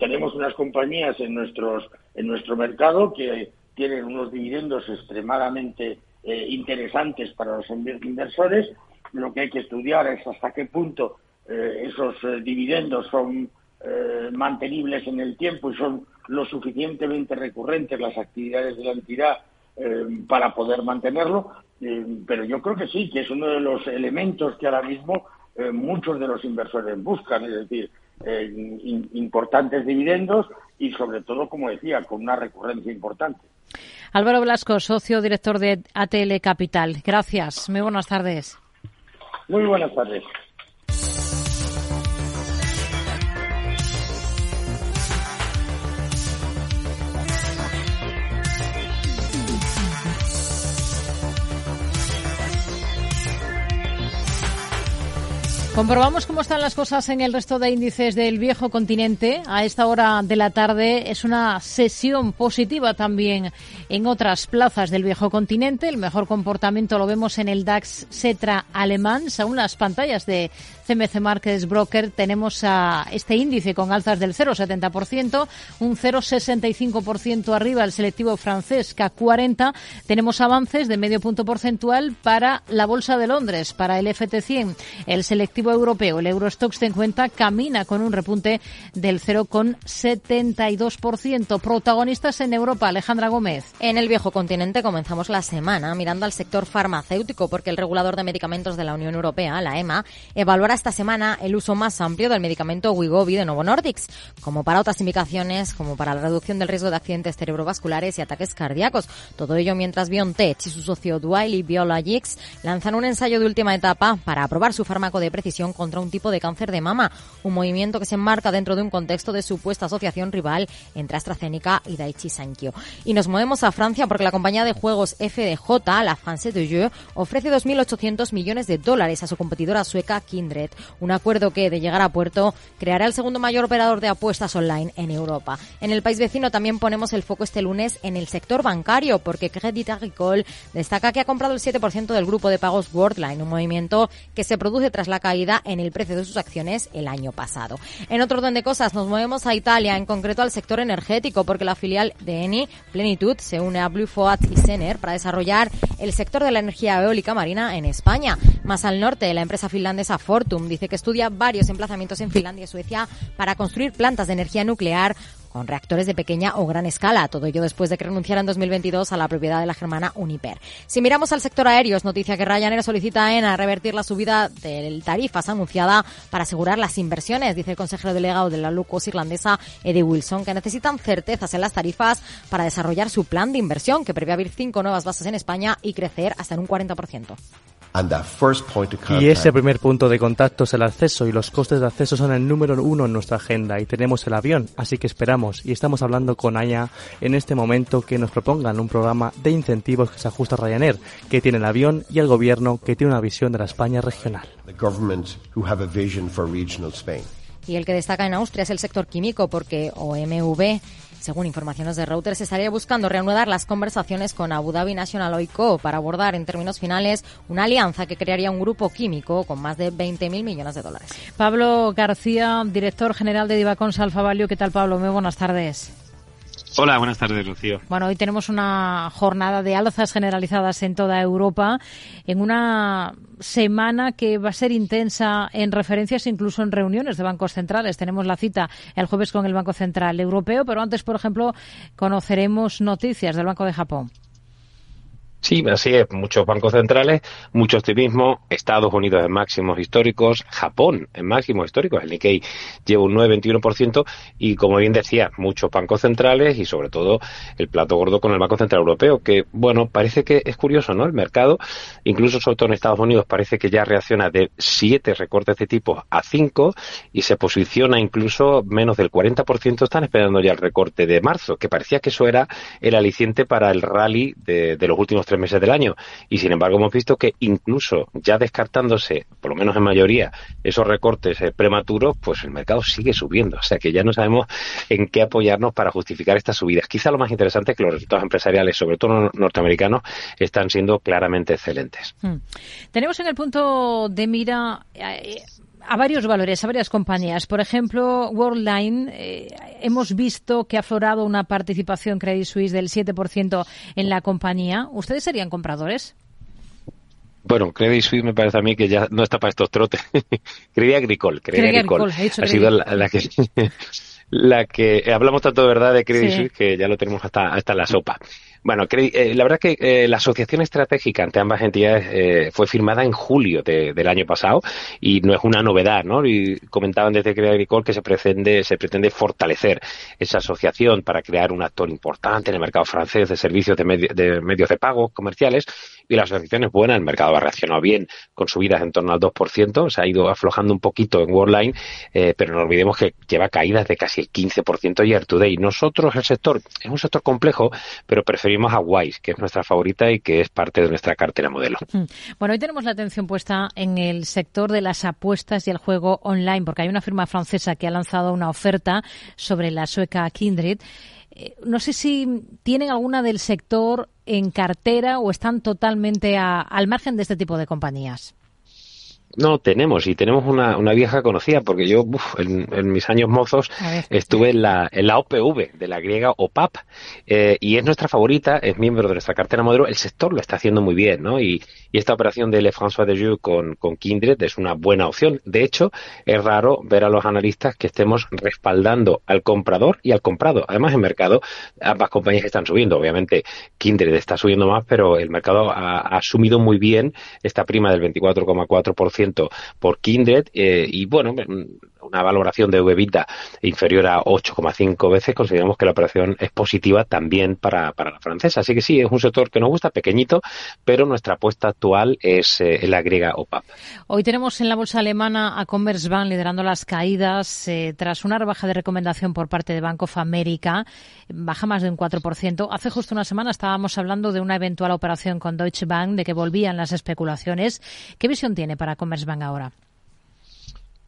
tenemos unas compañías en, nuestros, en nuestro mercado que tienen unos dividendos extremadamente interesantes para los inversores. Lo que hay que estudiar es hasta qué punto esos dividendos son eh, mantenibles en el tiempo y son lo suficientemente recurrentes las actividades de la entidad eh, para poder mantenerlo, eh, pero yo creo que sí, que es uno de los elementos que ahora mismo muchos de los inversores buscan, es decir, importantes dividendos y sobre todo, como decía, con una recurrencia importante. Álvaro Blasco, socio director de ATL Capital. Gracias. Muy buenas tardes. Muy buenas tardes. Comprobamos cómo están las cosas en el resto de índices del viejo continente. A esta hora de la tarde es una sesión positiva también en otras plazas del viejo continente. El mejor comportamiento lo vemos en el DAX Cetra alemán. Según las pantallas de CMC Markets Broker tenemos a este índice con alzas del 0,70%, un 0,65% arriba el selectivo francés CAC 40. Tenemos avances de medio punto porcentual para la Bolsa de Londres, para el FT100. El selectivo europeo, el Eurostox 50, camina con un repunte del 0,72%. Protagonistas en Europa, Alejandra Gómez. En el viejo continente comenzamos la semana mirando al sector farmacéutico porque el regulador de medicamentos de la Unión Europea, la EMA, evaluará esta semana el uso más amplio del medicamento Wigovi de Novo Nordics, como para otras indicaciones, como para la reducción del riesgo de accidentes cerebrovasculares y ataques cardíacos. Todo ello mientras BioNTech y su socio Duality Biologics lanzan un ensayo de última etapa para aprobar su fármaco de precisión contra un tipo de cáncer de mama, un movimiento que se enmarca dentro de un contexto de supuesta asociación rival entre AstraZeneca y Daiichi Sankyo. Y nos movemos a Francia porque la compañía de juegos FDJ, la France de Jeux, ofrece 2.800 millones de dólares a su competidora sueca Kindred un acuerdo que, de llegar a puerto, creará el segundo mayor operador de apuestas online en Europa. En el país vecino también ponemos el foco este lunes en el sector bancario, porque Credit Agricole destaca que ha comprado el 7% del grupo de pagos Worldline, un movimiento que se produce tras la caída en el precio de sus acciones el año pasado. En otro orden de cosas, nos movemos a Italia, en concreto al sector energético, porque la filial de Eni, Plenitud, se une a Blue Foat y Sener para desarrollar el sector de la energía eólica marina en España. Más al norte, la empresa finlandesa Fortum dice que estudia varios emplazamientos en Finlandia y Suecia para construir plantas de energía nuclear con reactores de pequeña o gran escala. Todo ello después de que renunciara en 2022 a la propiedad de la germana Uniper. Si miramos al sector aéreo, es noticia que Ryanair solicita a ENA revertir la subida de tarifas anunciada para asegurar las inversiones, dice el consejero delegado de la Lucos irlandesa, Eddie Wilson, que necesitan certezas en las tarifas para desarrollar su plan de inversión, que prevé abrir cinco nuevas bases en España y crecer hasta en un 40%. Y ese primer punto de contacto es el acceso y los costes de acceso son el número uno en nuestra agenda y tenemos el avión, así que esperamos y estamos hablando con AYA en este momento que nos propongan un programa de incentivos que se ajusta a Ryanair, que tiene el avión y el gobierno que tiene una visión de la España regional. Y el que destaca en Austria es el sector químico porque OMV según informaciones de Reuters, estaría buscando reanudar las conversaciones con Abu Dhabi National Oil Co. para abordar en términos finales una alianza que crearía un grupo químico con más de 20.000 millones de dólares. Pablo García, director general de Divacons Alfa. ¿Qué tal, Pablo? Muy buenas tardes. Hola, buenas tardes, Rocío. Bueno, hoy tenemos una jornada de alzas generalizadas en toda Europa, en una semana que va a ser intensa en referencias, incluso en reuniones de bancos centrales. Tenemos la cita el jueves con el Banco Central Europeo, pero antes, por ejemplo, conoceremos noticias del Banco de Japón. Sí, así es. Muchos bancos centrales, mucho optimismo. Estados Unidos en máximos históricos, Japón en máximos históricos. El Nikkei lleva un 9,21% y, como bien decía, muchos bancos centrales y, sobre todo, el plato gordo con el Banco Central Europeo, que, bueno, parece que es curioso, ¿no? El mercado, incluso sobre todo en Estados Unidos, parece que ya reacciona de siete recortes de tipo a cinco y se posiciona incluso menos del 40%. Están esperando ya el recorte de marzo, que parecía que eso era el aliciente para el rally de, de los últimos tres meses del año. Y sin embargo hemos visto que incluso ya descartándose, por lo menos en mayoría, esos recortes eh, prematuros, pues el mercado sigue subiendo. O sea que ya no sabemos en qué apoyarnos para justificar estas subidas. Quizá lo más interesante es que los resultados empresariales, sobre todo norteamericanos, están siendo claramente excelentes. Hmm. Tenemos en el punto de mira eh, a varios valores, a varias compañías. Por ejemplo, Worldline, eh, hemos visto que ha aflorado una participación Credit Suisse del 7% en la compañía. ¿Ustedes serían compradores? Bueno, Credit Suisse me parece a mí que ya no está para estos trotes. Credit Agricole, Credit, Agricole, ha sido la, que la que hablamos tanto de verdad de Credit Suisse que ya lo tenemos hasta hasta la sopa. Bueno, eh, la verdad que eh, la asociación estratégica ante ambas entidades eh, fue firmada en julio del año pasado y no es una novedad, ¿no? Y comentaban desde Crea Agricole que se pretende, se pretende fortalecer esa asociación para crear un actor importante en el mercado francés de servicios de, de medios de pago comerciales y la asociación es buena, el mercado ha reaccionado bien con subidas en torno al 2%, se ha ido aflojando un poquito en Worldline, pero no olvidemos que lleva caídas de casi el 15% year to day. Nosotros, el sector, es un sector complejo, pero preferimos a Wise, que es nuestra favorita y que es parte de nuestra cartera modelo. Hmm. Bueno, hoy tenemos la atención puesta en el sector de las apuestas y el juego online, porque hay una firma francesa que ha lanzado una oferta sobre la sueca Kindred. Eh, no sé si tienen alguna del sector en cartera o están totalmente al margen de este tipo de compañías. No, tenemos, y tenemos una, una vieja conocida, porque yo en, mis años mozos estuve en la, en la OPV, de la griega OPAP, eh, y es nuestra favorita, es miembro de nuestra cartera modelo, el sector lo está haciendo muy bien, ¿no? Y, y esta operación de Le François de Jeux con, con Kindred es una buena opción. De hecho, es raro ver a los analistas que estemos respaldando al comprador y al comprado. Además, en mercado, ambas compañías están subiendo. Obviamente, Kindred está subiendo más, pero el mercado ha, ha asumido muy bien esta prima del 24,4% por Kindred eh, y bueno, una valoración de EBITDA inferior a 8,5 veces, consideramos que la operación es positiva también para, la francesa. Así que sí, es un sector que nos gusta, pequeñito, pero nuestra apuesta actual es eh, la griega OPAP. Hoy tenemos en la bolsa alemana a Commerzbank liderando las caídas eh, tras una rebaja de recomendación por parte de Bank of America, baja más de un 4%. Hace justo una semana estábamos hablando de una eventual operación con Deutsche Bank, de que volvían las especulaciones. ¿Qué visión tiene para Commerzbank ahora?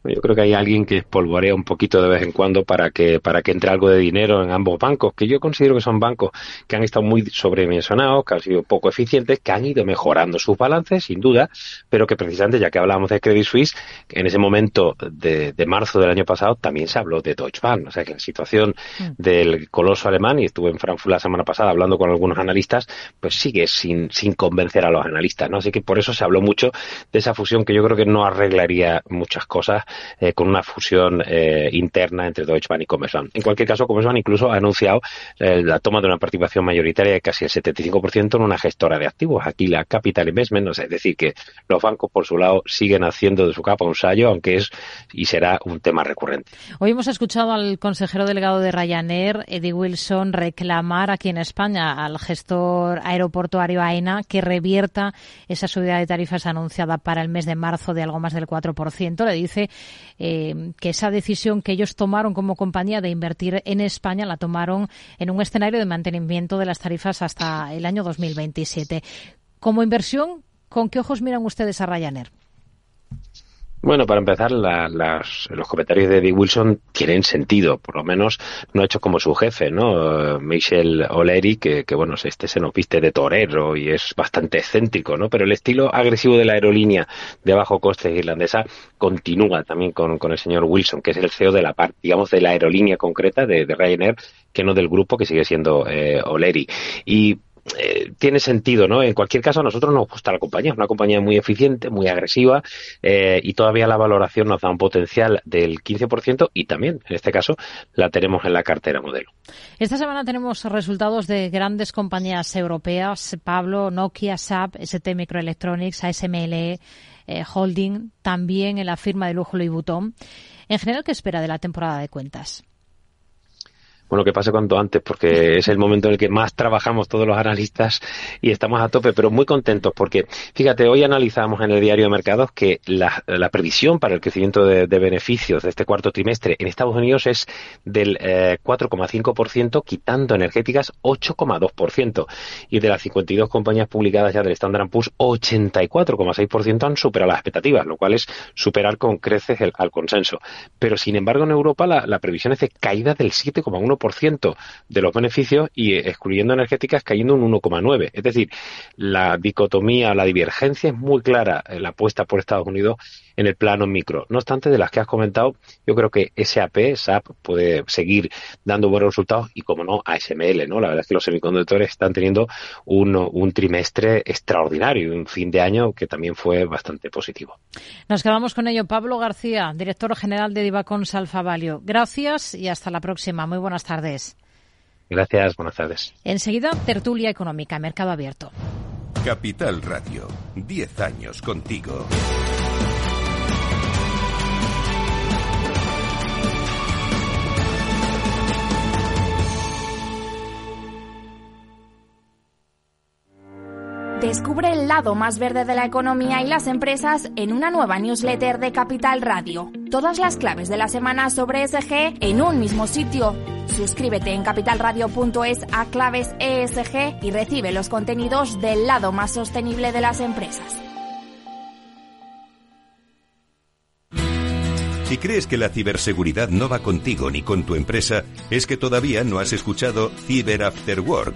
Yo creo que hay alguien que espolvorea un poquito de vez en cuando para que, para que entre algo de dinero en ambos bancos, que yo considero que son bancos que han estado muy sobredimensionados, que han sido poco eficientes, que han ido mejorando sus balances, sin duda, pero que precisamente, ya que hablábamos de Credit Suisse, en ese momento de, de marzo del año pasado también se habló de Deutsche Bank. O sea que la situación mm. del coloso alemán, y estuve en Frankfurt la semana pasada hablando con algunos analistas, pues sigue sin, sin convencer a los analistas, ¿no? Así que por eso se habló mucho de esa fusión que yo creo que no arreglaría muchas cosas eh, con una fusión eh, interna entre Deutsche Bank y Commerzbank. En cualquier caso, Commerzbank incluso ha anunciado eh, la toma de una participación mayoritaria de casi el 75% en una gestora de activos, aquí la Capital Investment, no sé, es decir, que los bancos por su lado siguen haciendo de su capa un sallo, aunque es y será un tema recurrente. Hoy hemos escuchado al consejero delegado de Ryanair, Eddie Wilson, reclamar aquí en España al gestor aeroportuario AENA que revierta esa subida de tarifas anunciada para el mes de marzo de algo más del 4%. Le dice eh, que esa decisión que ellos tomaron como compañía de invertir en España la tomaron en un escenario de mantenimiento de las tarifas hasta el año 2027. Como inversión, ¿con qué ojos miran ustedes a Ryanair? Bueno, para empezar, los comentarios de Eddie Wilson tienen sentido, por lo menos no hecho como su jefe, ¿no? Michel O'Leary, que, que, bueno, este se nos viste de torero y es bastante excéntrico, ¿no? Pero el estilo agresivo de la aerolínea de bajo coste irlandesa continúa también con, con el señor Wilson, que es el CEO de la parte, digamos, de la aerolínea concreta de, de Ryanair, que no del grupo que sigue siendo eh, O'Leary. Y eh, tiene sentido, ¿no? En cualquier caso, a nosotros nos gusta la compañía, es una compañía muy eficiente, muy agresiva eh, y todavía la valoración nos da un potencial del 15% y también, en este caso, la tenemos en la cartera modelo. Esta semana tenemos resultados de grandes compañías europeas, Pablo, Nokia, SAP, ST Microelectronics, ASML, eh, Holding, también en la firma de lujo Louis Vuitton. En general, ¿qué espera de la temporada de cuentas? Bueno, que pase cuanto antes, porque es el momento en el que más trabajamos todos los analistas y estamos a tope, pero muy contentos, porque fíjate, hoy analizamos en el diario de mercados que la, previsión para el crecimiento de, beneficios de este cuarto trimestre en Estados Unidos es del 4,5%, eh, quitando energéticas 8,2%, y de las 52 compañías publicadas ya del Standard Poor's, 84,6% han superado las expectativas, lo cual es superar con creces el, al consenso. Pero, sin embargo, en Europa la, la previsión es de caída del 7,1% ciento de los beneficios y excluyendo energéticas cayendo un 1,9%. Es decir, la dicotomía, la divergencia es muy clara en la apuesta por Estados Unidos en el plano micro. No obstante, de las que has comentado, yo creo que SAP, SAP puede seguir dando buenos resultados y, como no, ASML, ¿no? La verdad es que los semiconductores están teniendo un, un trimestre extraordinario, un fin de año que también fue bastante positivo. Nos quedamos con ello. Pablo García, director general de Divacons Alfa Valio. Gracias y hasta la próxima. Muy buenas tardes. Gracias, buenas tardes. Enseguida, tertulia económica, mercado abierto. Capital Radio, 10 años contigo. Descubre el lado más verde de la economía y las empresas en una nueva newsletter de Capital Radio. Todas las claves de la semana sobre ESG en un mismo sitio. Suscríbete en capitalradio.es a claves ESG y recibe los contenidos del lado más sostenible de las empresas. Si crees que la ciberseguridad no va contigo ni con tu empresa, es que todavía no has escuchado Cyber After Work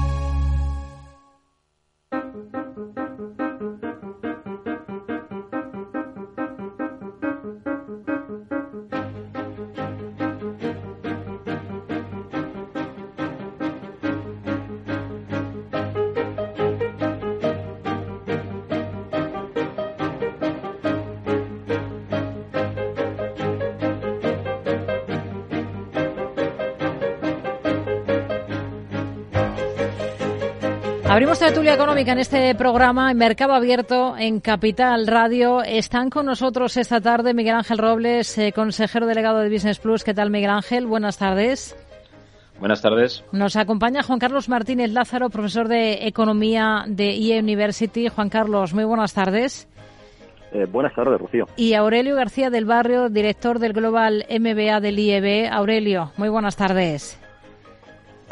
Abrimos tertulia económica en este programa en Mercado Abierto en Capital Radio. Están con nosotros esta tarde Miguel Ángel Robles, eh, consejero delegado de Business Plus. ¿Qué tal, Miguel Ángel? Buenas tardes. Buenas tardes. Nos acompaña Juan Carlos Martínez Lázaro, profesor de Economía de IE University. Juan Carlos, muy buenas tardes. Eh, buenas tardes, Rocío. Y Aurelio García del Barrio, director del Global MBA del IEB. Aurelio, muy buenas tardes.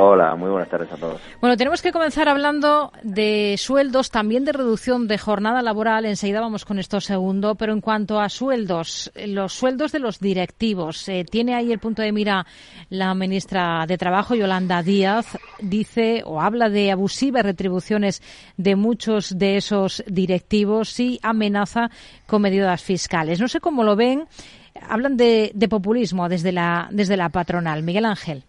Hola, muy buenas tardes a todos. Bueno, tenemos que comenzar hablando de sueldos, también de reducción de jornada laboral. Enseguida vamos con esto segundo. Pero en cuanto a sueldos, los sueldos de los directivos, eh, tiene ahí el punto de mira la ministra de Trabajo, Yolanda Díaz, dice o habla de abusivas retribuciones de muchos de esos directivos y amenaza con medidas fiscales. No sé cómo lo ven. Hablan de, de populismo desde la, desde la patronal. Miguel Ángel.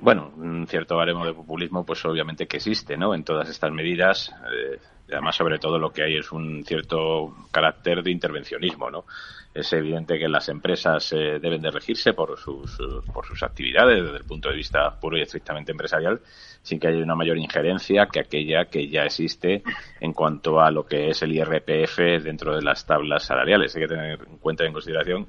Bueno, un cierto baremo de populismo, pues obviamente que existe, ¿no? En todas estas medidas, eh, además sobre todo lo que hay es un cierto carácter de intervencionismo, ¿no? Es evidente que las empresas eh, deben de regirse por sus, por sus actividades desde el punto de vista puro y estrictamente empresarial, sin que haya una mayor injerencia que aquella que ya existe en cuanto a lo que es el IRPF dentro de las tablas salariales. Hay que tener en cuenta en consideración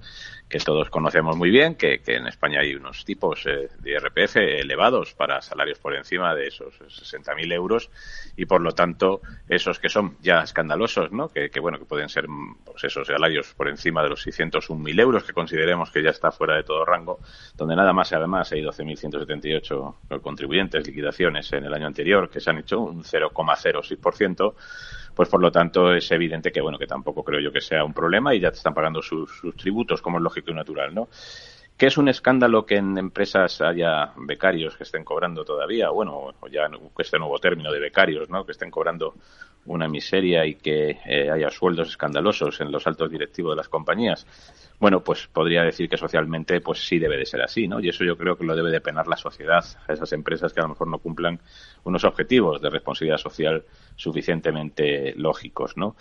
que todos conocemos muy bien, que, en España hay unos tipos eh, de IRPF elevados para salarios por encima de esos 60.000 euros y por lo tanto esos que son ya escandalosos, ¿no? Que, bueno, que pueden ser pues esos salarios por encima de los 601.000 euros que consideremos que ya está fuera de todo rango, donde nada más además hay 12.178 contribuyentes, liquidaciones en el año anterior que se han hecho un 0,06%, pues por lo tanto es evidente que bueno que tampoco creo yo que sea un problema y ya te están pagando sus, tributos como es lógico y natural, ¿no? ¿Qué es un escándalo que en empresas haya becarios que estén cobrando todavía? Bueno, ya este nuevo término de becarios, ¿no? Que estén cobrando una miseria y que eh, haya sueldos escandalosos en los altos directivos de las compañías. Bueno, pues podría decir que socialmente pues sí debe de ser así, ¿no? Y eso yo creo que lo debe de penar la sociedad a esas empresas que a lo mejor no cumplan unos objetivos de responsabilidad social suficientemente lógicos, ¿no?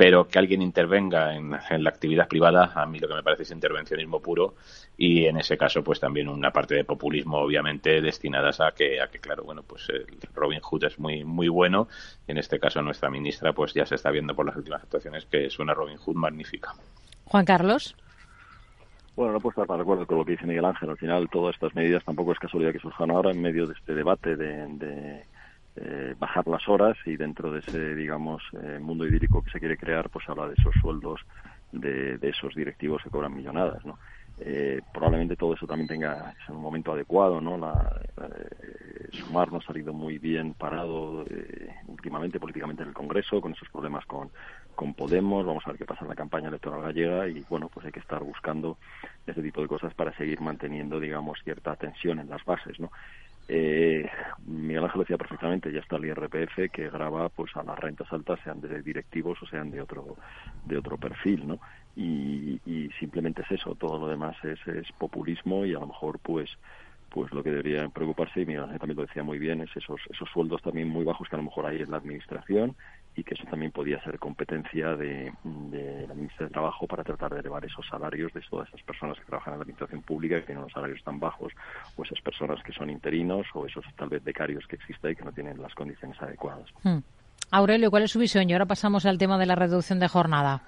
Pero que alguien intervenga en, la actividad privada, a mí lo que me parece es intervencionismo puro y en ese caso, pues también una parte de populismo, obviamente, destinadas a que, a que claro, bueno, pues el Robin Hood es muy, muy bueno y en este caso nuestra ministra, pues ya se está viendo por las últimas actuaciones que es una Robin Hood magnífica. Juan Carlos. Bueno, no puedo estar de acuerdo con lo que dice Miguel Ángel. Al final, todas estas medidas tampoco es casualidad que surjan ahora en medio de este debate de eh, bajar las horas y dentro de ese, digamos, eh, mundo idílico que se quiere crear, pues habla de esos sueldos de, esos directivos que cobran millonadas, ¿no? Eh, probablemente todo eso también tenga en un momento adecuado, ¿no? La, Sumar no ha salido muy bien parado últimamente políticamente en el Congreso con esos problemas con, con Podemos. Vamos a ver qué pasa en la campaña electoral gallega y, bueno, pues hay que estar buscando ese tipo de cosas para seguir manteniendo, digamos, cierta tensión en las bases, ¿no? Eh, Miguel Ángel decía perfectamente, ya está el IRPF que graba pues a las rentas altas, sean de directivos o sean de otro de otro perfil, ¿no? Y, simplemente es eso, todo lo demás es, es populismo y a lo mejor pues pues lo que debería preocuparse, y Miguel Ángel también lo decía muy bien, es esos, esos sueldos también muy bajos que a lo mejor hay en la administración y que eso también podía ser competencia de, la ministra de Trabajo para tratar de elevar esos salarios de todas esas personas que trabajan en la administración pública y que tienen los salarios tan bajos, o esas personas que son interinos, o esos tal vez becarios que existen y que no tienen las condiciones adecuadas. Hmm. Aurelio, ¿cuál es su visión? Y ahora pasamos al tema de la reducción de jornada.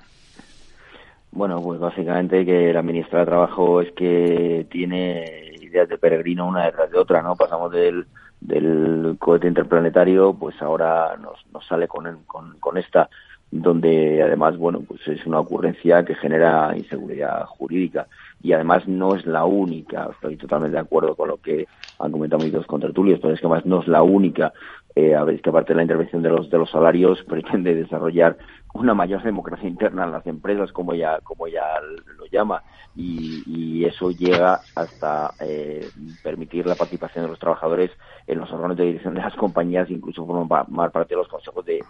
Bueno, pues básicamente que la ministra de Trabajo es que tiene ideas de peregrino una detrás de otra, ¿no? Pasamos del del cohete interplanetario, pues ahora nos, nos sale con, con, con esta, donde además, bueno, pues es una ocurrencia que genera inseguridad jurídica. Y además no es la única, estoy totalmente de acuerdo con lo que han comentado mis dos contratulios, pero es que además no es la única, eh, a ver, es que aparte de la intervención de los, de los salarios pretende desarrollar una mayor democracia interna en las empresas, como ella, como ella lo llama, y, y eso llega hasta eh, permitir la participación de los trabajadores en los órganos de dirección de las compañías, incluso formar parte de los consejos de,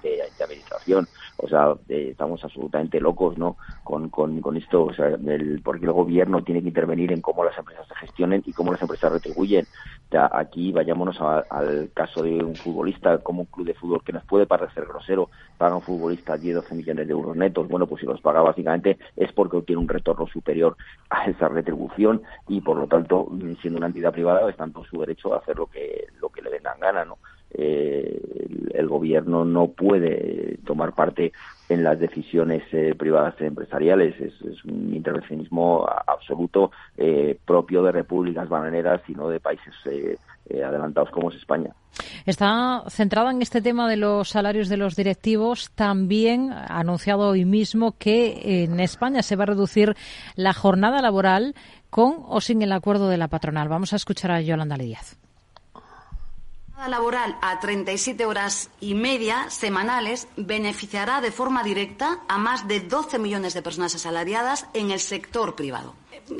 administración. O sea, estamos absolutamente locos, ¿no? Con, con, con esto, o sea, el, porque el gobierno tiene que intervenir en cómo las empresas se gestionen y cómo las empresas retribuyen. aquí vayámonos al caso de un futbolista, como un club de fútbol que nos puede parecer grosero, paga un futbolista 10, 12 millones de euros netos. Bueno, pues si los paga básicamente es porque obtiene un retorno superior a esa retribución y por lo tanto, siendo una entidad privada, está en todo su derecho a hacer lo que, lo que le den gana, ¿no? el, gobierno no puede tomar parte en las decisiones privadas empresariales. Es, un intervencionismo absoluto propio de repúblicas bananeras y no de países adelantados como es España. Está centrada en este tema de los salarios de los directivos. También ha anunciado hoy mismo que en España se va a reducir la jornada laboral con o sin el acuerdo de la patronal. Vamos a escuchar a Yolanda Díaz laboral a 37 horas y media semanales beneficiará de forma directa a más de 12 millones de personas asalariadas en el sector privado.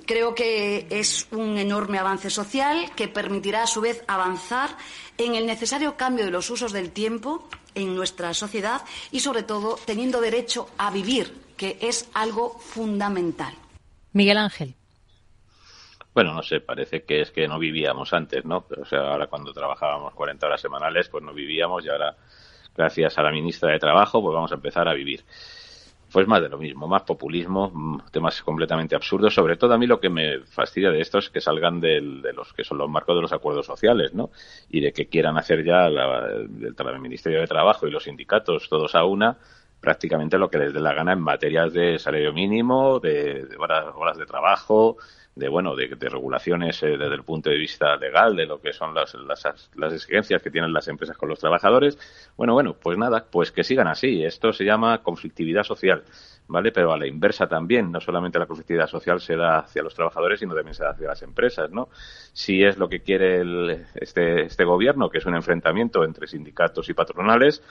Creo que es un enorme avance social que permitirá, a su vez, avanzar en el necesario cambio de los usos del tiempo en nuestra sociedad y, sobre todo, teniendo derecho a vivir, que es algo fundamental. Miguel Ángel. Bueno, no sé, parece que es que no vivíamos antes, ¿no? O sea, ahora cuando trabajábamos 40 horas semanales, pues no vivíamos y ahora, gracias a la ministra de Trabajo, pues vamos a empezar a vivir. Pues más de lo mismo, más populismo, mm, temas completamente absurdos. Sobre todo a mí lo que me fastidia de esto es que salgan de los que son los marcos de los acuerdos sociales, ¿no? Y de que quieran hacer ya el, Ministerio de Trabajo y los sindicatos todos a una prácticamente lo que les dé la gana en materias de salario mínimo, de, horas de trabajo, de bueno de, regulaciones eh, desde el punto de vista legal de lo que son las, las, las, exigencias que tienen las empresas con los trabajadores. Bueno bueno pues nada pues que sigan así. Esto se llama conflictividad social vale pero a la inversa también no solamente la conflictividad social se da hacia los trabajadores sino también se da hacia las empresas no si es lo que quiere el, este este gobierno que es un enfrentamiento entre sindicatos y patronales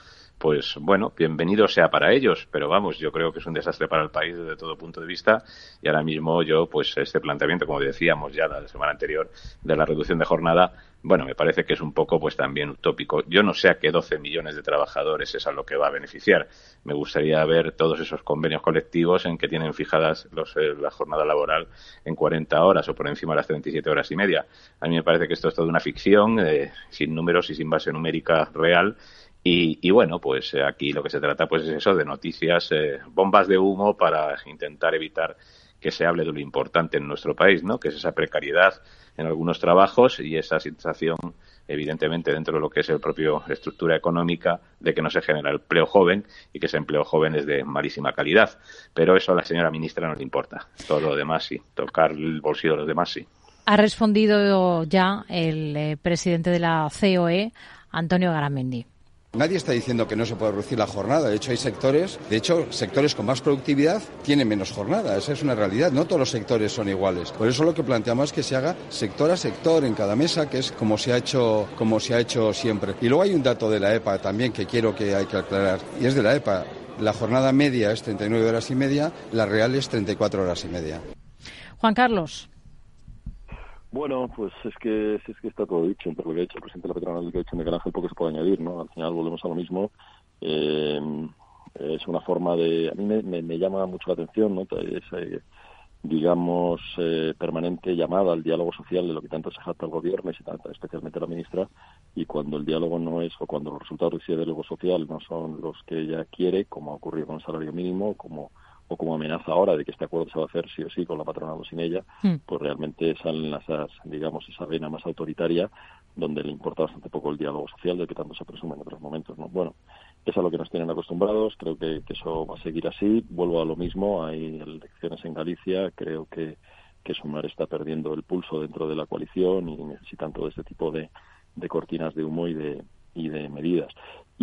pues bueno, bienvenido sea para ellos, pero vamos, yo creo que es un desastre para el país desde todo punto de vista. Y ahora mismo yo, pues este planteamiento, como decíamos ya la semana anterior, de la reducción de jornada, bueno, me parece que es un poco pues también utópico. Yo no sé a qué 12 millones de trabajadores es a lo que va a beneficiar. Me gustaría ver todos esos convenios colectivos en que tienen fijadas los, eh, la jornada laboral en 40 horas o por encima de las 37 horas y media. A mí me parece que esto es toda una ficción, eh, sin números y sin base numérica real y, bueno, pues eh, aquí lo que se trata pues es eso de noticias, eh, bombas de humo para intentar evitar que se hable de lo importante en nuestro país, ¿no? Que es esa precariedad en algunos trabajos y esa sensación, evidentemente, dentro de lo que es el propio estructura económica, de que no se genera empleo joven y que ese empleo joven es de malísima calidad. Pero eso a la señora ministra no le importa. Todo lo demás sí. Tocar el bolsillo de los demás sí. Ha respondido ya el eh, presidente de la COE, Antonio Garamendi. Nadie está diciendo que no se puede reducir la jornada. De hecho, hay sectores, de hecho, sectores con más productividad tienen menos jornada. Esa es una realidad. No todos los sectores son iguales. Por eso lo que planteamos es que se haga sector a sector en cada mesa, que es como se ha hecho, como se ha hecho siempre. Y luego hay un dato de la EPA también que quiero que hay que aclarar. Y es de la EPA. La jornada media es 39 horas y media, la real es 34 horas y media. Juan Carlos. Bueno, pues es que es que está todo dicho entre lo que ha dicho el presidente de la patronal y lo que ha dicho Miguel Ángel, poco se puede añadir, ¿no? Al final volvemos a lo mismo. Eh, es una forma de... A mí me, llama mucho la atención, ¿no? Esa, digamos, eh, permanente llamada al diálogo social de lo que tanto se jacta el gobierno y se trata especialmente la ministra, y cuando el diálogo no es, o cuando los resultados de ese diálogo social no son los que ella quiere, como ha ocurrido con el salario mínimo, como o como amenaza ahora de que este acuerdo se va a hacer sí o sí con la patronal o sin ella, hmm. pues realmente salen esas, digamos, esa vena más autoritaria donde le importa bastante poco el diálogo social del que tanto se presume en otros momentos. ¿no? Bueno, es a lo que nos tienen acostumbrados, creo que, eso va a seguir así. Vuelvo a lo mismo, hay elecciones en Galicia, creo que, que Sumar está perdiendo el pulso dentro de la coalición y necesitan todo este tipo de, de cortinas de humo y de, y de medidas.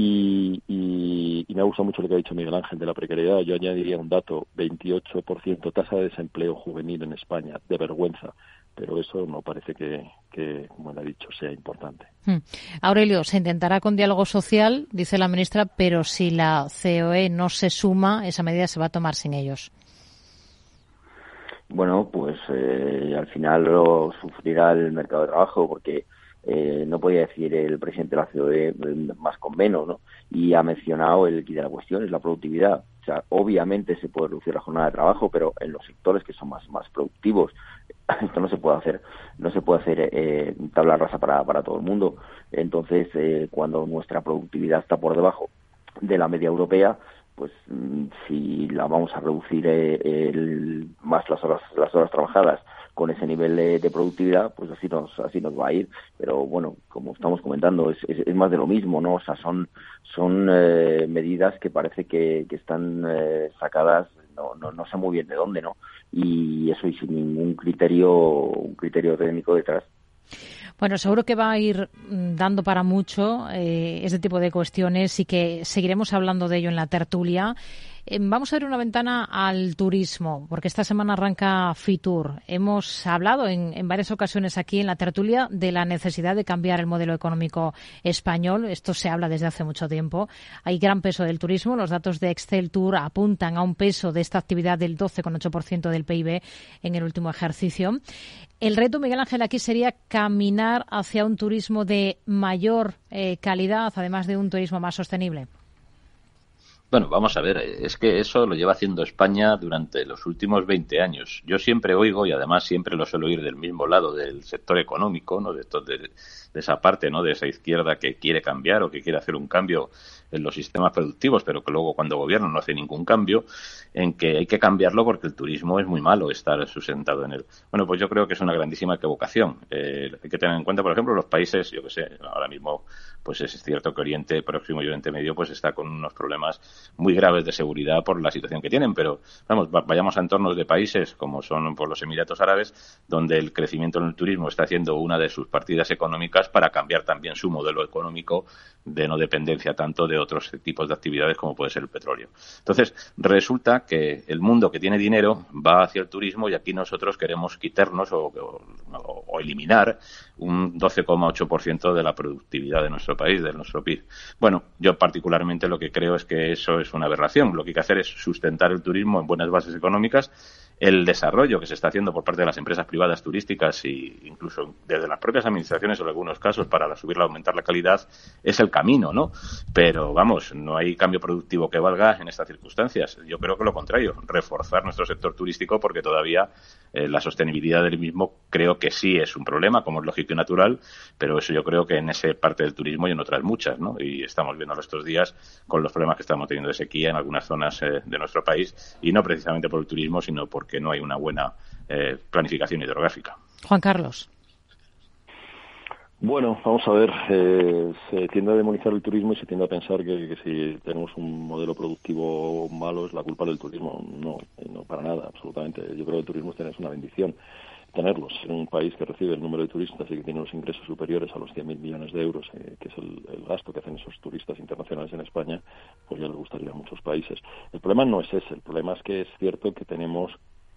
Y, y, me gusta mucho lo que ha dicho Miguel Ángel de la precariedad. Yo añadiría un dato, 28% tasa de desempleo juvenil en España, de vergüenza. Pero eso no parece que, como él ha dicho, sea importante. Hmm. Aurelio, se intentará con diálogo social, dice la ministra, pero si la COE no se suma, esa medida se va a tomar sin ellos. Bueno, pues eh, al final lo sufrirá el mercado de trabajo porque eh, no podía decir el presidente de la COE más con menos, ¿no? Y ha mencionado el que de la cuestión, es la productividad. O sea, obviamente se puede reducir la jornada de trabajo, pero en los sectores que son más, más productivos, esto no se puede hacer, no se puede hacer eh, tabla rasa para, para todo el mundo. Entonces, eh, cuando nuestra productividad está por debajo de la media europea, pues mm, si la vamos a reducir eh, más las horas, las horas trabajadas con ese nivel de, productividad, pues así nos, así nos va a ir. Pero bueno, como estamos comentando, es, es, más de lo mismo, ¿no? O sea, son, son eh, medidas que parece que, que están eh, sacadas, no, no, no sé muy bien de dónde, ¿no? Y eso y sin ningún criterio, un criterio técnico detrás. Bueno, seguro que va a ir mm, dando para mucho eh, este tipo de cuestiones y que seguiremos hablando de ello en la tertulia. Em, vamos a ver una ventana al turismo, porque esta semana arranca Fitur. Hemos hablado en, varias ocasiones aquí en la tertulia de la necesidad de cambiar el modelo económico español. Esto se habla desde hace mucho tiempo. Hay gran peso del turismo. Los datos de Excel Tour apuntan a un peso de esta actividad del 12,8% del PIB en el último ejercicio. El reto, Miguel Ángel, aquí sería caminar hacia un turismo de mayor eh, calidad, además de un turismo más sostenible. Bueno, vamos a ver, es que eso lo lleva haciendo España durante los últimos 20 años. Yo siempre oigo, y además siempre lo suelo oír del mismo lado del sector económico, ¿no? de, de, de esa parte, ¿no? de esa izquierda que quiere cambiar o que quiere hacer un cambio en los sistemas productivos, pero que luego cuando gobierna no hace ningún cambio, en que hay que cambiarlo porque el turismo es muy malo estar sustentado en él. Bueno, pues yo creo que es una grandísima equivocación. Eh, hay que tener en cuenta, por ejemplo, los países, yo que sé, ahora mismo, pues es cierto que Oriente Próximo y Oriente Medio, pues está con unos problemas muy graves de seguridad por la situación que tienen, pero vamos, vayamos a entornos de países como son por los Emiratos Árabes, donde el crecimiento en el turismo está haciendo una de sus partidas económicas para cambiar también su modelo económico de no dependencia tanto de otros tipos de actividades como puede ser el petróleo. Entonces, resulta que el mundo que tiene dinero va hacia el turismo y aquí nosotros queremos quitarnos o, eliminar un 12,8% de la productividad de nuestro país, de nuestro PIB. Bueno, yo particularmente lo que creo es que eso es una aberración. Lo que hay que hacer es sustentar el turismo en buenas bases económicas el desarrollo que se está haciendo por parte de las empresas privadas turísticas e incluso desde las propias administraciones en algunos casos para subirla, aumentar la calidad, es el camino, ¿no? Pero vamos, no hay cambio productivo que valga en estas circunstancias. Yo creo que lo contrario, reforzar nuestro sector turístico porque todavía eh, la sostenibilidad del mismo creo que sí es un problema, como es lógico y natural, pero eso yo creo que en esa parte del turismo y en otras muchas, ¿no? Y estamos viendo estos días con los problemas que estamos teniendo de sequía en algunas zonas eh, de nuestro país y no precisamente por el turismo, sino por que no hay una buena eh, planificación hidrográfica. Juan Carlos. Bueno, vamos a ver, eh, se tiende a demonizar el turismo y se tiende a pensar que, si tenemos un modelo productivo malo es la culpa del turismo. No, no para nada, absolutamente. Yo creo que el turismo es una bendición tenerlos. En un país que recibe el número de turistas y que tiene los ingresos superiores a los 100.000 millones de euros, eh, que es el, el, gasto que hacen esos turistas internacionales en España, pues ya les gustaría a muchos países. El problema no es ese, el problema es que es cierto que tenemos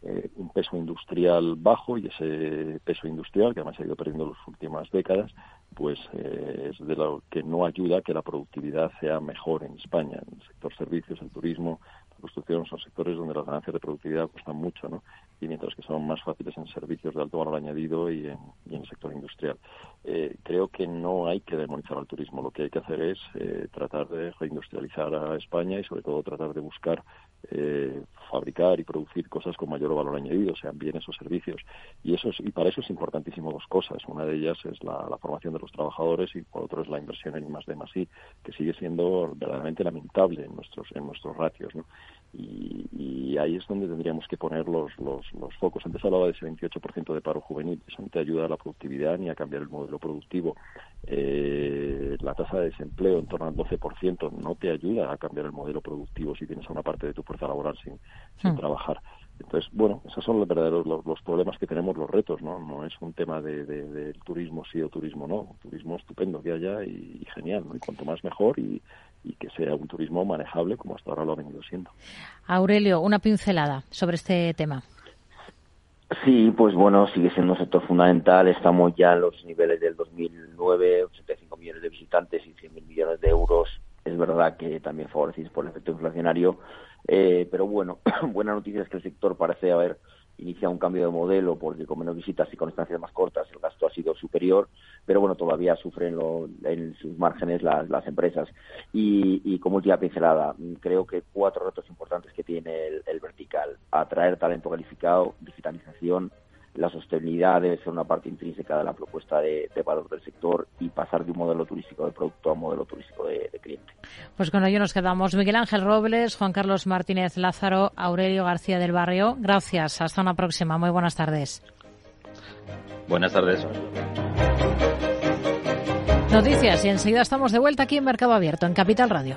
eh, un peso industrial bajo y ese peso industrial, que además ha ido perdiendo en las últimas décadas, pues eh, es de lo que no ayuda a que la productividad sea mejor en España. En el sector servicios, el turismo, la construcción son sectores donde las ganancias de productividad cuestan mucho, ¿no? Mientras que son más fáciles en servicios de alto valor añadido y en, el sector industrial. Eh, creo que no hay que demonizar al turismo. Lo que hay que hacer es tratar de reindustrializar a España y sobre todo tratar de buscar eh, fabricar y producir cosas con mayor valor añadido, sean bienes o servicios. Y, eso y para eso es importantísimo dos cosas. Una de ellas es la, formación de los trabajadores y por otro es la inversión en I+, D I, que sigue siendo verdaderamente lamentable en nuestros, en nuestros ratios. ¿no? Y, ahí es donde tendríamos que poner los, los, los focos. Antes hablaba de ese 28% de paro juvenil, eso no te ayuda a la productividad ni a cambiar el modelo productivo. Eh, la tasa de desempleo en torno al 12% no te ayuda a cambiar el modelo productivo si tienes a una parte de tu fuerza laboral sin, sin hmm. trabajar. Entonces, bueno, esos son los verdaderos los, problemas que tenemos, los retos, ¿no? No es un tema de, del turismo sí o turismo no. Turismo estupendo que haya y, genial, ¿no? Y cuanto más mejor y, y que sea un turismo manejable como hasta ahora lo ha venido siendo. Aurelio, una pincelada sobre este tema. Sí, pues bueno, sigue siendo un sector fundamental. Estamos ya en los niveles del 2009, 85 millones de visitantes y 100.000 millones de euros. Es verdad que también favorecidos por el efecto inflacionario, eh, pero bueno, buena noticia es que el sector parece haber inicia un cambio de modelo porque con menos visitas y con estancias más cortas el gasto ha sido superior, pero bueno, todavía sufren en sus márgenes las, empresas. Y, como última pincelada, creo que cuatro retos importantes que tiene el, vertical. Atraer talento calificado, digitalización, la sostenibilidad debe ser una parte intrínseca de la propuesta de, valor del sector y pasar de un modelo turístico de producto a un modelo turístico de, cliente. Pues con ello nos quedamos. Miguel Ángel Robles, Juan Carlos Martínez Lázaro, Aurelio García del Barrio. Gracias. Hasta una próxima. Muy buenas tardes. Buenas tardes. Noticias y enseguida estamos de vuelta aquí en Mercado Abierto, en Capital Radio.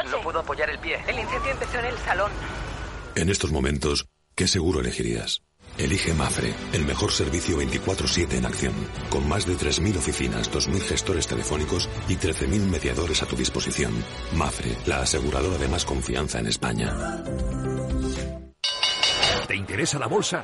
No puedo apoyar el pie. El incendio empezó en el salón. En estos momentos, ¿qué seguro elegirías? Elige Mafre, el mejor servicio 24/7 en acción, con más de 3.000 oficinas, 2.000 gestores telefónicos y 13.000 mediadores a tu disposición. Mafre, la aseguradora de más confianza en España. ¿Te interesa la bolsa?